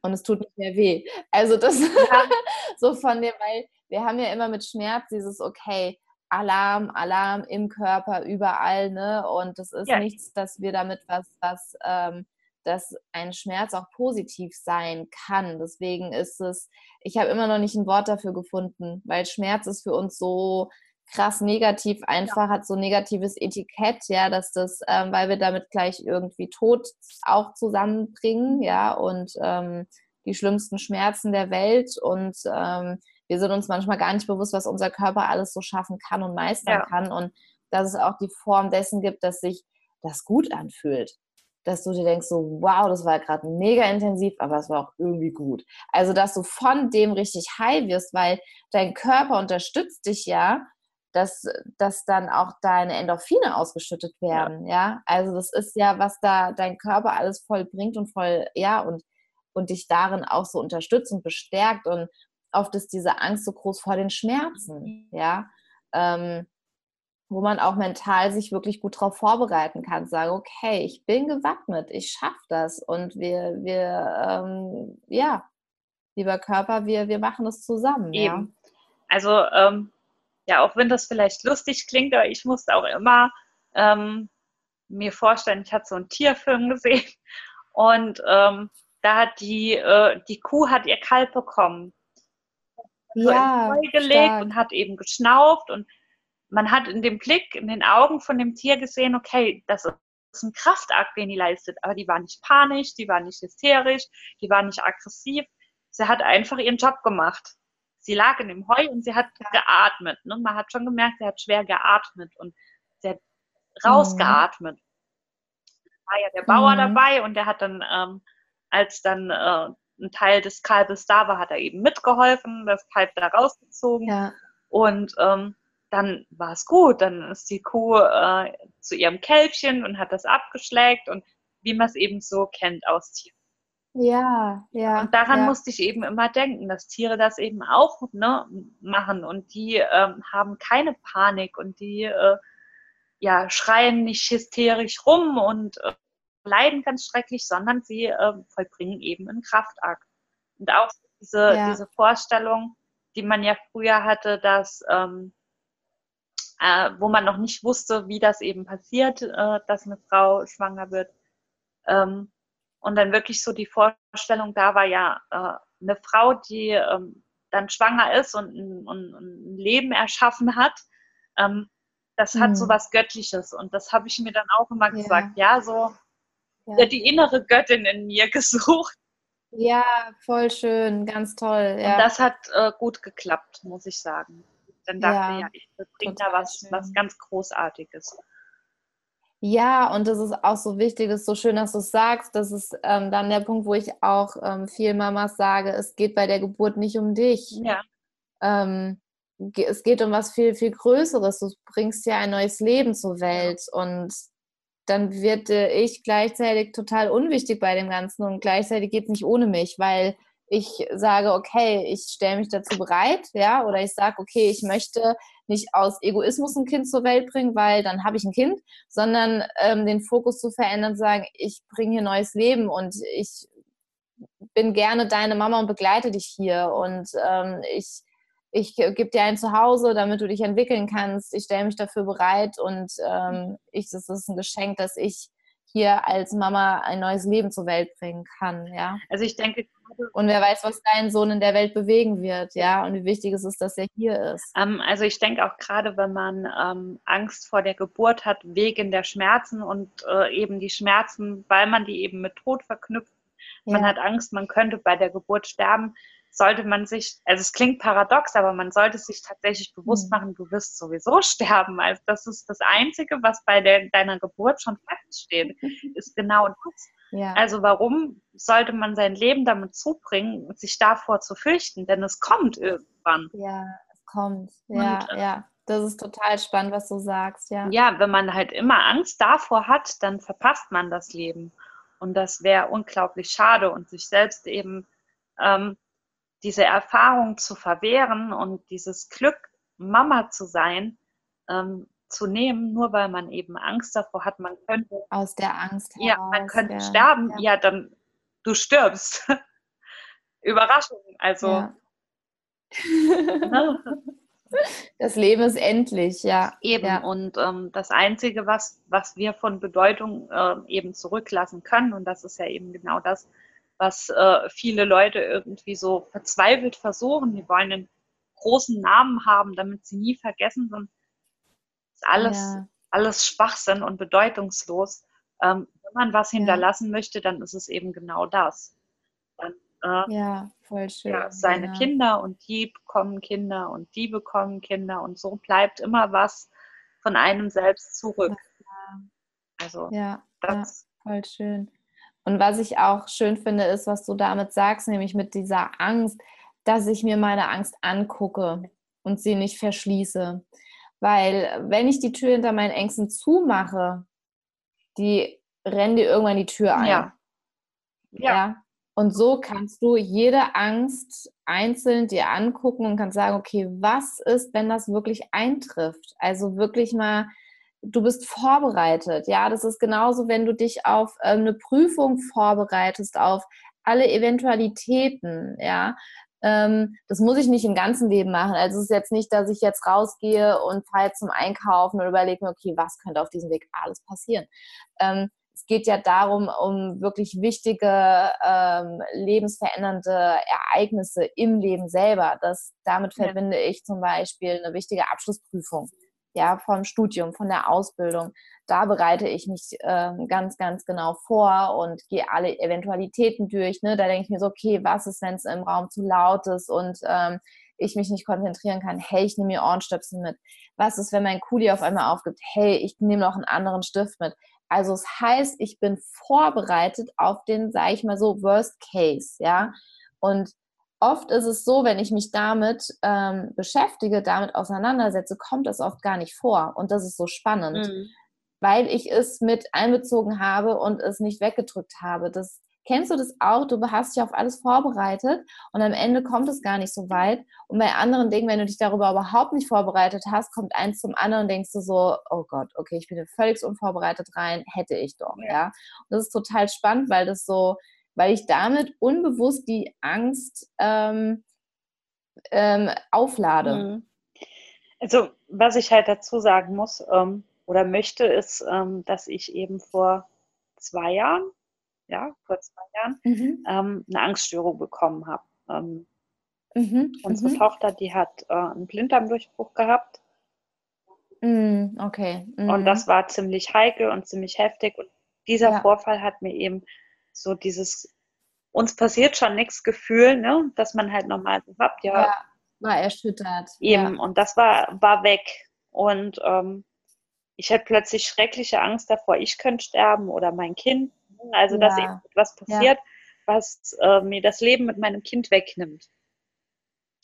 Und es tut nicht mehr weh. Also das ja. (laughs) so von dem, weil wir haben ja immer mit Schmerz dieses, okay, Alarm, Alarm im Körper, überall, ne? Und das ist ja. nichts, dass wir damit was, was, ähm, dass ein Schmerz auch positiv sein kann. Deswegen ist es, ich habe immer noch nicht ein Wort dafür gefunden, weil Schmerz ist für uns so krass negativ, einfach ja. hat so negatives Etikett, ja, dass das, ähm, weil wir damit gleich irgendwie Tod auch zusammenbringen, ja, und ähm, die schlimmsten Schmerzen der Welt und ähm, wir sind uns manchmal gar nicht bewusst, was unser Körper alles so schaffen kann und meistern ja. kann und dass es auch die Form dessen gibt, dass sich das gut anfühlt. Dass du dir denkst, so, wow, das war gerade mega intensiv, aber es war auch irgendwie gut. Also, dass du von dem richtig high wirst, weil dein Körper unterstützt dich ja, dass, dass dann auch deine Endorphine ausgeschüttet werden, ja. ja. Also das ist ja, was da dein Körper alles voll bringt und voll, ja, und, und dich darin auch so unterstützt und bestärkt und oft ist diese Angst so groß vor den Schmerzen, ja, ähm, wo man auch mental sich wirklich gut darauf vorbereiten kann, sagen, okay, ich bin gewappnet, ich schaffe das und wir, wir, ähm, ja, lieber Körper, wir, wir machen das zusammen. Eben. Ja? Also, ähm, ja, auch wenn das vielleicht lustig klingt, aber ich musste auch immer ähm, mir vorstellen, ich hatte so einen Tierfilm gesehen (laughs) und ähm, da hat die, äh, die Kuh hat ihr Kalb bekommen ja, gelegt und hat eben geschnauft und man hat in dem Blick, in den Augen von dem Tier gesehen, okay, das ist ein Kraftakt, den die leistet, aber die war nicht panisch, die war nicht hysterisch, die war nicht aggressiv. Sie hat einfach ihren Job gemacht. Sie lag in dem Heu und sie hat geatmet. Ne? Man hat schon gemerkt, sie hat schwer geatmet und sie hat rausgeatmet. Mhm. Da war ja der Bauer mhm. dabei und der hat dann, ähm, als dann äh, ein Teil des Kalbes da war, hat er eben mitgeholfen, das Kalb da rausgezogen. Ja. Und ähm, dann war es gut. Dann ist die Kuh äh, zu ihrem Kälbchen und hat das abgeschlägt und wie man es eben so kennt aus Tieren. Ja, ja. Und daran ja. musste ich eben immer denken, dass Tiere das eben auch ne, machen und die ähm, haben keine Panik und die äh, ja, schreien nicht hysterisch rum und äh, leiden ganz schrecklich, sondern sie äh, vollbringen eben einen Kraftakt. Und auch diese, ja. diese Vorstellung, die man ja früher hatte, dass ähm, äh, wo man noch nicht wusste, wie das eben passiert, äh, dass eine Frau schwanger wird. Ähm, und dann wirklich so die Vorstellung da war ja äh, eine Frau, die ähm, dann schwanger ist und ein, und ein Leben erschaffen hat, ähm, das hat so mhm. was Göttliches. Und das habe ich mir dann auch immer gesagt, ja, ja so ja. die innere Göttin in mir (laughs) gesucht. Ja, voll schön, ganz toll. Ja. Und das hat äh, gut geklappt, muss ich sagen. Dann dachte ja, ja ich bringe da was, was ganz Großartiges. Ja, und das ist auch so wichtig, das ist so schön, dass du es sagst. Das ist ähm, dann der Punkt, wo ich auch ähm, vielen Mamas sage, es geht bei der Geburt nicht um dich. Ja. Ähm, es geht um was viel, viel Größeres. Du bringst ja ein neues Leben zur Welt und dann wird äh, ich gleichzeitig total unwichtig bei dem Ganzen und gleichzeitig geht es nicht ohne mich, weil ich sage, okay, ich stelle mich dazu bereit, ja, oder ich sage, okay, ich möchte nicht aus Egoismus ein Kind zur Welt bringen, weil dann habe ich ein Kind, sondern ähm, den Fokus zu verändern, zu sagen, ich bringe hier neues Leben und ich bin gerne deine Mama und begleite dich hier und ähm, ich ich gebe dir ein Zuhause, damit du dich entwickeln kannst. Ich stelle mich dafür bereit und ähm, ich, das ist ein Geschenk, dass ich hier als Mama ein neues Leben zur Welt bringen kann, ja. Also ich denke, und wer weiß, was dein Sohn in der Welt bewegen wird, ja, und wie wichtig es ist, dass er hier ist. Ähm, also ich denke auch gerade, wenn man ähm, Angst vor der Geburt hat, wegen der Schmerzen und äh, eben die Schmerzen, weil man die eben mit Tod verknüpft, ja. man hat Angst, man könnte bei der Geburt sterben, sollte man sich, also es klingt paradox, aber man sollte sich tatsächlich bewusst mhm. machen, du wirst sowieso (laughs) sterben. Also das ist das Einzige, was bei der, deiner Geburt schon feststeht, (laughs) ist genau das. Ja. Also warum sollte man sein Leben damit zubringen, sich davor zu fürchten? Denn es kommt irgendwann. Ja, es kommt. Ja, Und, äh, ja. Das ist total spannend, was du sagst, ja. Ja, wenn man halt immer Angst davor hat, dann verpasst man das Leben. Und das wäre unglaublich schade und sich selbst eben ähm, diese Erfahrung zu verwehren und dieses Glück, Mama zu sein, ähm, zu nehmen, nur weil man eben Angst davor hat, man könnte. Aus der Angst heraus. Ja, man könnte ja. sterben. Ja. ja. dann du stirbst. (laughs) Überraschung. Also. Ja. (laughs) das Leben ist endlich, ja. Eben. Und ähm, das Einzige, was, was wir von Bedeutung äh, eben zurücklassen können, und das ist ja eben genau das, was äh, viele Leute irgendwie so verzweifelt versuchen. Die wollen einen großen Namen haben, damit sie nie vergessen sind. Das ist alles, ja. alles Schwachsinn und bedeutungslos. Ähm, wenn man was hinterlassen ja. möchte, dann ist es eben genau das. Dann, äh, ja, voll schön. Ja, seine. Kinder und die bekommen Kinder und die bekommen Kinder und so bleibt immer was von einem selbst zurück. Also, ja, das voll schön. Und was ich auch schön finde, ist, was du damit sagst, nämlich mit dieser Angst, dass ich mir meine Angst angucke und sie nicht verschließe. Weil wenn ich die Tür hinter meinen Ängsten zumache, die rennen dir irgendwann die Tür ein. Ja. ja. ja. Und so kannst du jede Angst einzeln dir angucken und kannst sagen, okay, was ist, wenn das wirklich eintrifft? Also wirklich mal du bist vorbereitet. Ja, das ist genauso, wenn du dich auf eine Prüfung vorbereitest, auf alle Eventualitäten. Ja, ähm, das muss ich nicht im ganzen Leben machen. Also es ist jetzt nicht, dass ich jetzt rausgehe und fahre zum Einkaufen und überlege mir, okay, was könnte auf diesem Weg alles passieren. Ähm, es geht ja darum, um wirklich wichtige, ähm, lebensverändernde Ereignisse im Leben selber. Das, damit verbinde ich zum Beispiel eine wichtige Abschlussprüfung ja, vom Studium, von der Ausbildung. Da bereite ich mich äh, ganz, ganz genau vor und gehe alle Eventualitäten durch. Ne? Da denke ich mir so, okay, was ist, wenn es im Raum zu laut ist und ähm, ich mich nicht konzentrieren kann? Hey, ich nehme mir Ohrenstöpsel mit. Was ist, wenn mein Kuli auf einmal aufgibt? Hey, ich nehme noch einen anderen Stift mit. Also es das heißt, ich bin vorbereitet auf den, sage ich mal so, Worst Case, ja. Und oft ist es so, wenn ich mich damit ähm, beschäftige, damit auseinandersetze, kommt das oft gar nicht vor. Und das ist so spannend, mhm. weil ich es mit einbezogen habe und es nicht weggedrückt habe. Das kennst du das auch? Du hast dich auf alles vorbereitet und am Ende kommt es gar nicht so weit. Und bei anderen Dingen, wenn du dich darüber überhaupt nicht vorbereitet hast, kommt eins zum anderen und denkst du so, oh Gott, okay, ich bin hier völlig unvorbereitet rein, hätte ich doch, ja. ja? Und das ist total spannend, weil das so weil ich damit unbewusst die Angst ähm, ähm, auflade. Mhm. Also was ich halt dazu sagen muss ähm, oder möchte, ist, ähm, dass ich eben vor zwei Jahren, ja, vor zwei Jahren, mhm. Ähm, eine Angststörung bekommen habe. Ähm, mhm. Unsere mhm. Tochter, die hat äh, einen Blinddarmdurchbruch gehabt. Mhm, okay. Und das war ziemlich heikel und ziemlich heftig. Und dieser ja. Vorfall hat mir eben so dieses uns passiert schon nichts Gefühl, ne, dass man halt nochmal so habt, ja, ja. War erschüttert. Eben, ja. und das war, war weg. Und ähm, ich hatte plötzlich schreckliche Angst davor, ich könnte sterben oder mein Kind. Also, ja. dass eben etwas passiert, ja. was äh, mir das Leben mit meinem Kind wegnimmt.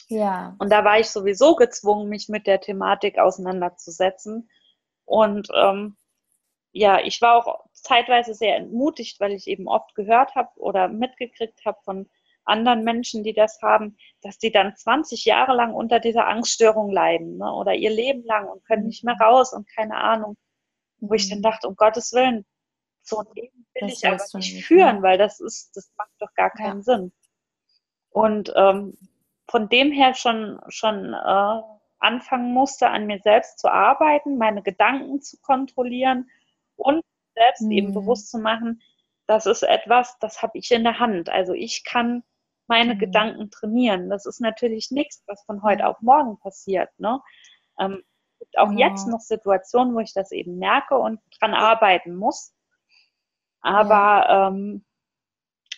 Ja. Und da war ich sowieso gezwungen, mich mit der Thematik auseinanderzusetzen. Und ähm, ja, ich war auch zeitweise sehr entmutigt, weil ich eben oft gehört habe oder mitgekriegt habe von anderen Menschen, die das haben, dass die dann 20 Jahre lang unter dieser Angststörung leiden ne? oder ihr Leben lang und können nicht mehr mhm. raus und keine Ahnung. Wo ich dann mhm. dachte, um Gottes Willen, so ein Leben will das ich aber nicht führen, weil das ist, das macht doch gar keinen ja. Sinn. Und ähm, von dem her schon, schon äh, anfangen musste, an mir selbst zu arbeiten, meine Gedanken zu kontrollieren und selbst mhm. eben bewusst zu machen, das ist etwas, das habe ich in der Hand. Also ich kann meine mhm. Gedanken trainieren. Das ist natürlich nichts, was von heute auf morgen passiert. Ne? Ähm, es gibt auch ja. jetzt noch Situationen, wo ich das eben merke und dran arbeiten muss. Aber ja. ähm,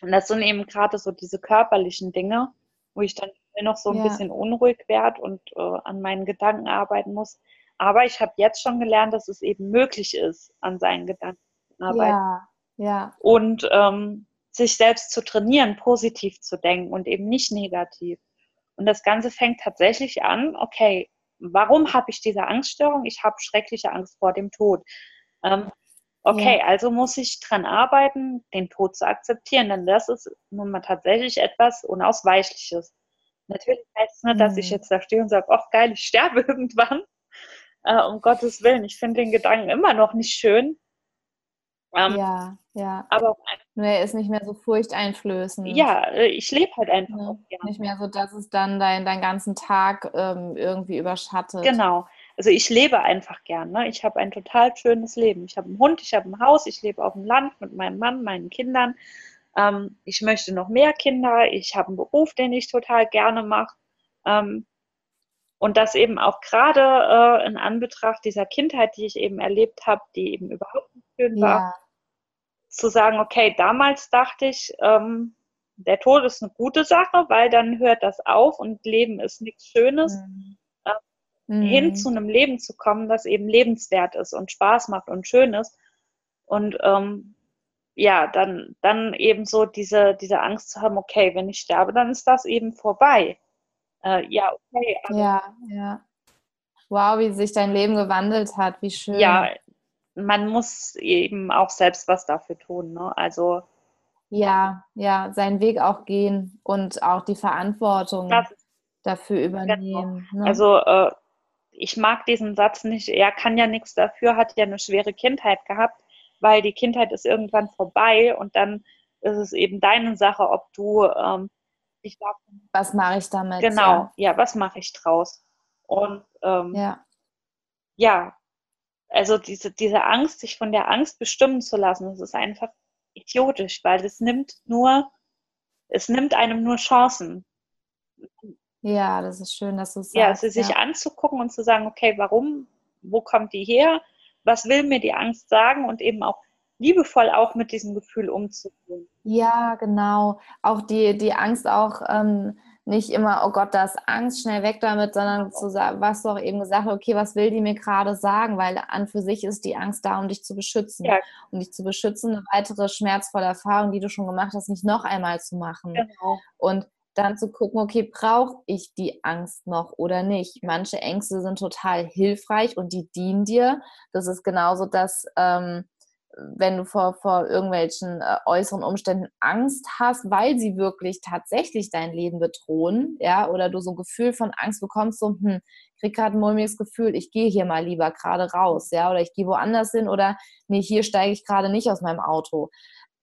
das sind eben gerade so diese körperlichen Dinge, wo ich dann noch so ein ja. bisschen unruhig werde und äh, an meinen Gedanken arbeiten muss. Aber ich habe jetzt schon gelernt, dass es eben möglich ist, an seinen Gedanken zu arbeiten. Ja, ja. Und ähm, sich selbst zu trainieren, positiv zu denken und eben nicht negativ. Und das Ganze fängt tatsächlich an, okay, warum habe ich diese Angststörung? Ich habe schreckliche Angst vor dem Tod. Ähm, okay, ja. also muss ich dran arbeiten, den Tod zu akzeptieren, denn das ist nun mal tatsächlich etwas Unausweichliches. Natürlich heißt es nicht, dass ich mhm. jetzt da stehe und sage, ach geil, ich sterbe (laughs) irgendwann. Äh, um Gottes Willen, ich finde den Gedanken immer noch nicht schön. Ähm, ja, ja. Aber Nur er ist nicht mehr so furchteinflößend. Ja, äh, ich lebe halt einfach. Ja, nicht mehr so, dass es dann dein, deinen ganzen Tag ähm, irgendwie überschattet. Genau. Also ich lebe einfach gern. Ne? Ich habe ein total schönes Leben. Ich habe einen Hund, ich habe ein Haus, ich lebe auf dem Land mit meinem Mann, meinen Kindern. Ähm, ich möchte noch mehr Kinder. Ich habe einen Beruf, den ich total gerne mache. Ähm, und das eben auch gerade äh, in Anbetracht dieser Kindheit, die ich eben erlebt habe, die eben überhaupt nicht schön war, ja. zu sagen, okay, damals dachte ich, ähm, der Tod ist eine gute Sache, weil dann hört das auf und Leben ist nichts Schönes. Mhm. Äh, mhm. Hin zu einem Leben zu kommen, das eben lebenswert ist und Spaß macht und schön ist. Und ähm, ja, dann, dann eben so diese, diese Angst zu haben, okay, wenn ich sterbe, dann ist das eben vorbei äh, ja, okay. Also, ja, ja. Wow, wie sich dein Leben gewandelt hat, wie schön. Ja, man muss eben auch selbst was dafür tun. Ne? Also ja, ja, seinen Weg auch gehen und auch die Verantwortung dafür übernehmen. Genau. Ne? Also äh, ich mag diesen Satz nicht, er kann ja nichts dafür, hat ja eine schwere Kindheit gehabt, weil die Kindheit ist irgendwann vorbei und dann ist es eben deine Sache, ob du ähm, ich darf, was mache ich damit? Genau, ja, ja was mache ich draus? Und ähm, ja. ja, also diese, diese Angst, sich von der Angst bestimmen zu lassen, das ist einfach idiotisch, weil es nimmt nur, es nimmt einem nur Chancen. Ja, das ist schön, dass du es. Ja, also sich ja. anzugucken und zu sagen, okay, warum, wo kommt die her? Was will mir die Angst sagen? Und eben auch liebevoll auch mit diesem Gefühl umzugehen. Ja, genau. Auch die, die Angst auch ähm, nicht immer, oh Gott, da ist Angst, schnell weg damit, sondern zu sagen, was du auch eben gesagt hast, okay, was will die mir gerade sagen? Weil an für sich ist die Angst da, um dich zu beschützen. Ja. Um dich zu beschützen, eine weitere schmerzvolle Erfahrung, die du schon gemacht hast, nicht noch einmal zu machen. Genau. Und dann zu gucken, okay, brauche ich die Angst noch oder nicht? Manche Ängste sind total hilfreich und die dienen dir. Das ist genauso das, ähm, wenn du vor, vor irgendwelchen äh, äußeren Umständen Angst hast, weil sie wirklich tatsächlich dein Leben bedrohen, ja, oder du so ein Gefühl von Angst bekommst, so, hm, krieg gerade ein mulmiges Gefühl, ich gehe hier mal lieber gerade raus, ja, oder ich gehe woanders hin oder nee, hier steige ich gerade nicht aus meinem Auto.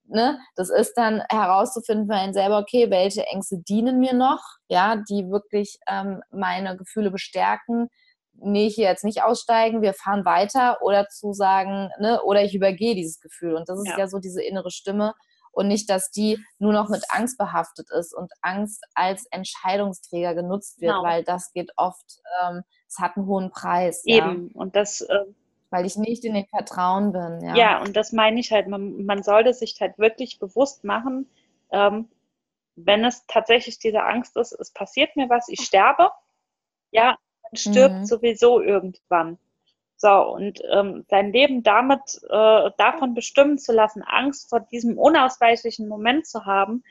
Ne? Das ist dann herauszufinden für einen selber, okay, welche Ängste dienen mir noch, ja, die wirklich ähm, meine Gefühle bestärken, nee, hier jetzt nicht aussteigen, wir fahren weiter oder zu sagen, ne, oder ich übergehe dieses Gefühl. Und das ist ja. ja so diese innere Stimme und nicht, dass die nur noch mit Angst behaftet ist und Angst als Entscheidungsträger genutzt wird, genau. weil das geht oft, ähm, es hat einen hohen Preis. Eben, ja. und das. Äh, weil ich nicht in den Vertrauen bin. Ja, ja und das meine ich halt, man, man sollte sich halt wirklich bewusst machen, ähm, wenn es tatsächlich diese Angst ist, es passiert mir was, ich sterbe, ja, stirbt mhm. sowieso irgendwann. So, und ähm, sein Leben damit äh, davon bestimmen zu lassen, Angst vor diesem unausweichlichen Moment zu haben,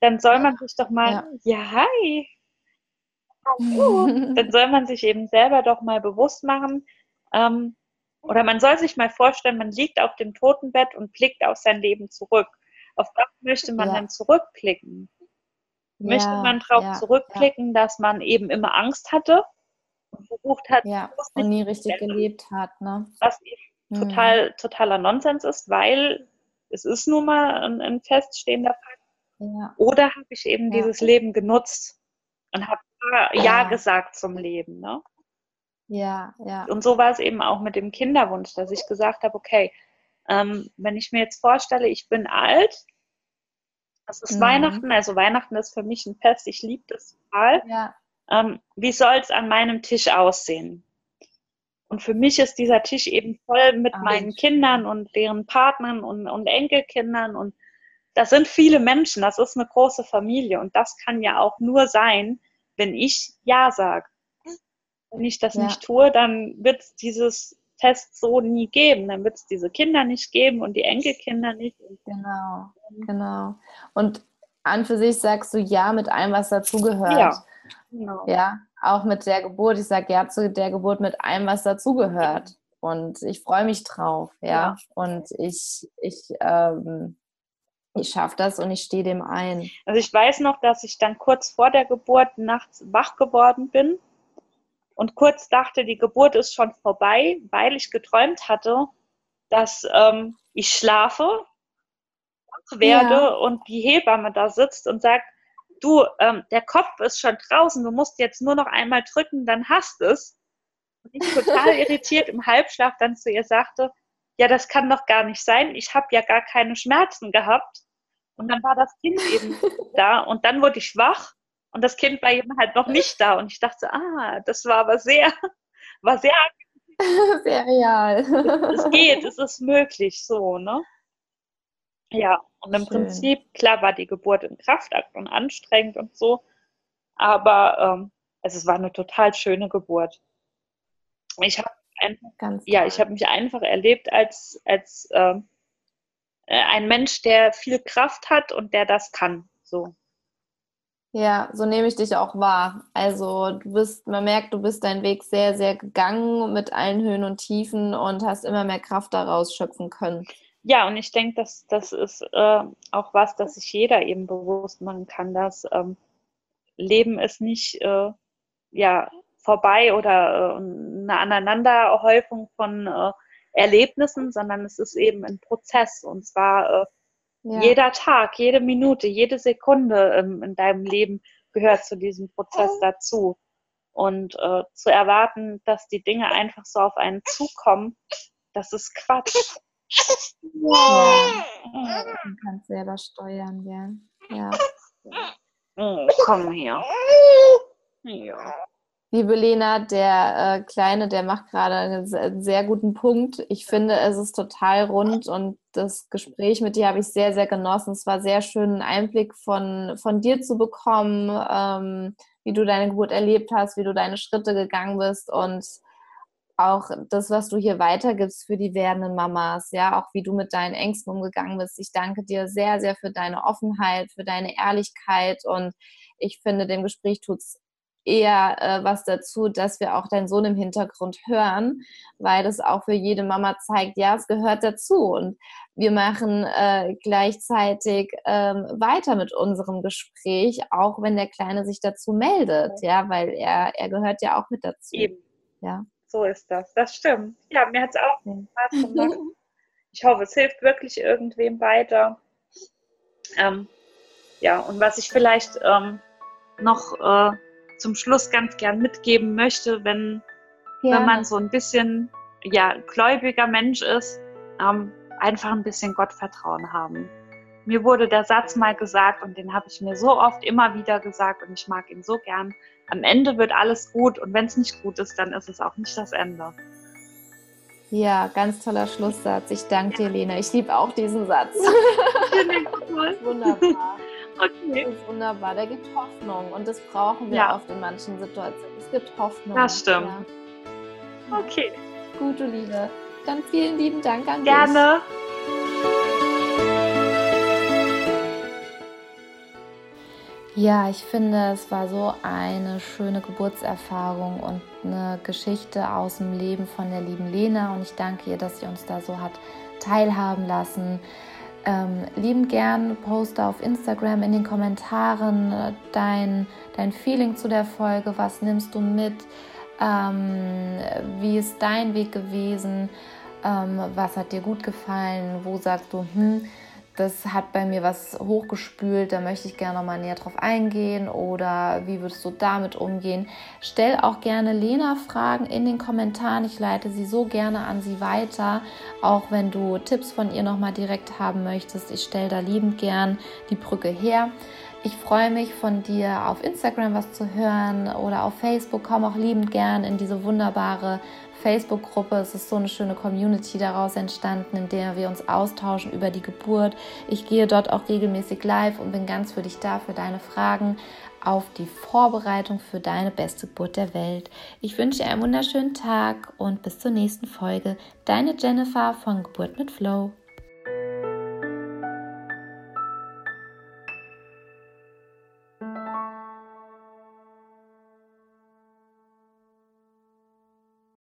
dann soll man sich doch mal, ja, ja hi, (laughs) dann soll man sich eben selber doch mal bewusst machen, ähm, oder man soll sich mal vorstellen, man liegt auf dem Totenbett und blickt auf sein Leben zurück. Auf was möchte man ja. dann zurückblicken? Möchte ja, man darauf ja, zurückblicken, dass man eben immer Angst hatte und versucht hat, ja, und nie richtig gelebt hat, ne? Was eben hm. total, totaler Nonsens ist, weil es ist nun mal ein, ein feststehender Fakt. Oder habe ich eben dieses Leben genutzt und habe ja. gesagt zum Leben, ne? Ja, ja. Und so war es eben auch mit dem Kinderwunsch, dass ich gesagt habe, okay, ähm, wenn ich mir jetzt vorstelle, ich bin alt, das ist mhm. Weihnachten, also Weihnachten ist für mich ein Fest, ich liebe das total. Ja. Ähm, wie soll es an meinem Tisch aussehen? Und für mich ist dieser Tisch eben voll mit Ach, meinen Kindern und deren Partnern und, und Enkelkindern und das sind viele Menschen, das ist eine große Familie und das kann ja auch nur sein, wenn ich Ja sage. Wenn ich das ja. nicht tue, dann wird es dieses Fest so nie geben. Dann wird es diese Kinder nicht geben und die Enkelkinder nicht. Genau, genau. Und an für sich sagst du ja mit allem, was dazugehört. Ja, genau. Ja, auch mit der Geburt. Ich sage ja zu der Geburt mit allem, was dazugehört. Und ich freue mich drauf, ja. ja. Und ich, ich, ähm, ich schaffe das und ich stehe dem ein. Also ich weiß noch, dass ich dann kurz vor der Geburt nachts wach geworden bin und kurz dachte, die Geburt ist schon vorbei, weil ich geträumt hatte, dass ähm, ich schlafe, werde ja. und die Hebamme da sitzt und sagt, du, ähm, der Kopf ist schon draußen, du musst jetzt nur noch einmal drücken, dann hast es. Und ich total (laughs) irritiert im Halbschlaf dann zu ihr sagte, ja, das kann doch gar nicht sein, ich habe ja gar keine Schmerzen gehabt. Und dann war das Kind eben (laughs) da und dann wurde ich wach und das Kind war eben halt noch nicht da. Und ich dachte, ah, das war aber sehr, war sehr, (laughs) sehr real. es, es geht, es ist möglich, so, ne? Ja, und im Schön. Prinzip, klar war die Geburt im Kraftakt und anstrengend und so, aber ähm, also es war eine total schöne Geburt. Ich habe ja, ich habe mich einfach erlebt als, als ähm, äh, ein Mensch, der viel Kraft hat und der das kann. So. Ja, so nehme ich dich auch wahr. Also du bist, man merkt, du bist deinen Weg sehr, sehr gegangen mit allen Höhen und Tiefen und hast immer mehr Kraft daraus schöpfen können. Ja, und ich denke, dass das ist äh, auch was, das sich jeder eben bewusst machen kann, dass ähm, Leben ist nicht äh, ja vorbei oder äh, eine Aneinanderhäufung von äh, Erlebnissen, sondern es ist eben ein Prozess und zwar äh, ja. Jeder Tag, jede Minute, jede Sekunde ähm, in deinem Leben gehört zu diesem Prozess dazu. Und äh, zu erwarten, dass die Dinge einfach so auf einen zukommen, das ist Quatsch. Ja. Man kann es selber steuern, ja. ja. Oh, komm her. Ja. Liebe Lena, der äh, Kleine, der macht gerade einen sehr guten Punkt. Ich finde, es ist total rund und das Gespräch mit dir habe ich sehr, sehr genossen. Es war sehr schön, einen Einblick von, von dir zu bekommen, ähm, wie du deine Geburt erlebt hast, wie du deine Schritte gegangen bist und auch das, was du hier weitergibst für die werdenden Mamas, ja, auch wie du mit deinen Ängsten umgegangen bist. Ich danke dir sehr, sehr für deine Offenheit, für deine Ehrlichkeit und ich finde, dem Gespräch tut es eher äh, was dazu, dass wir auch deinen Sohn im Hintergrund hören, weil das auch für jede Mama zeigt, ja, es gehört dazu. Und wir machen äh, gleichzeitig ähm, weiter mit unserem Gespräch, auch wenn der Kleine sich dazu meldet, ja, weil er, er gehört ja auch mit dazu. Eben. Ja. So ist das. Das stimmt. Ja, mir hat es auch Spaß gemacht. (laughs) ich hoffe, es hilft wirklich irgendwem weiter. Ähm, ja, und was ich vielleicht ähm, noch äh, zum Schluss ganz gern mitgeben möchte, wenn, ja. wenn man so ein bisschen ja, gläubiger Mensch ist, ähm, einfach ein bisschen Gottvertrauen haben. Mir wurde der Satz mal gesagt und den habe ich mir so oft immer wieder gesagt und ich mag ihn so gern. Am Ende wird alles gut und wenn es nicht gut ist, dann ist es auch nicht das Ende. Ja, ganz toller Schlusssatz. Ich danke dir, Lena. Ich liebe auch diesen Satz. Wunderbar. Okay. Das ist wunderbar. Der gibt Hoffnung und das brauchen wir ja. oft in manchen Situationen. Es gibt Hoffnung. Das stimmt. Ja. Okay. gut, du Liebe. Dann vielen lieben Dank an Gerne. dich. Gerne. Ja, ich finde, es war so eine schöne Geburtserfahrung und eine Geschichte aus dem Leben von der lieben Lena. Und ich danke ihr, dass sie uns da so hat teilhaben lassen. Ähm, lieben gern poste auf Instagram in den Kommentaren äh, dein, dein Feeling zu der Folge. Was nimmst du mit? Ähm, wie ist dein Weg gewesen? Ähm, was hat dir gut gefallen? Wo sagst du, hm, das hat bei mir was hochgespült, da möchte ich gerne noch mal näher drauf eingehen oder wie würdest du damit umgehen? Stell auch gerne Lena Fragen in den Kommentaren, ich leite sie so gerne an sie weiter, auch wenn du Tipps von ihr noch mal direkt haben möchtest. Ich stelle da liebend gern die Brücke her. Ich freue mich von dir auf Instagram was zu hören oder auf Facebook. Komm auch liebend gern in diese wunderbare Facebook-Gruppe. Es ist so eine schöne Community daraus entstanden, in der wir uns austauschen über die Geburt. Ich gehe dort auch regelmäßig live und bin ganz für dich da, für deine Fragen auf die Vorbereitung für deine beste Geburt der Welt. Ich wünsche dir einen wunderschönen Tag und bis zur nächsten Folge. Deine Jennifer von Geburt mit Flow.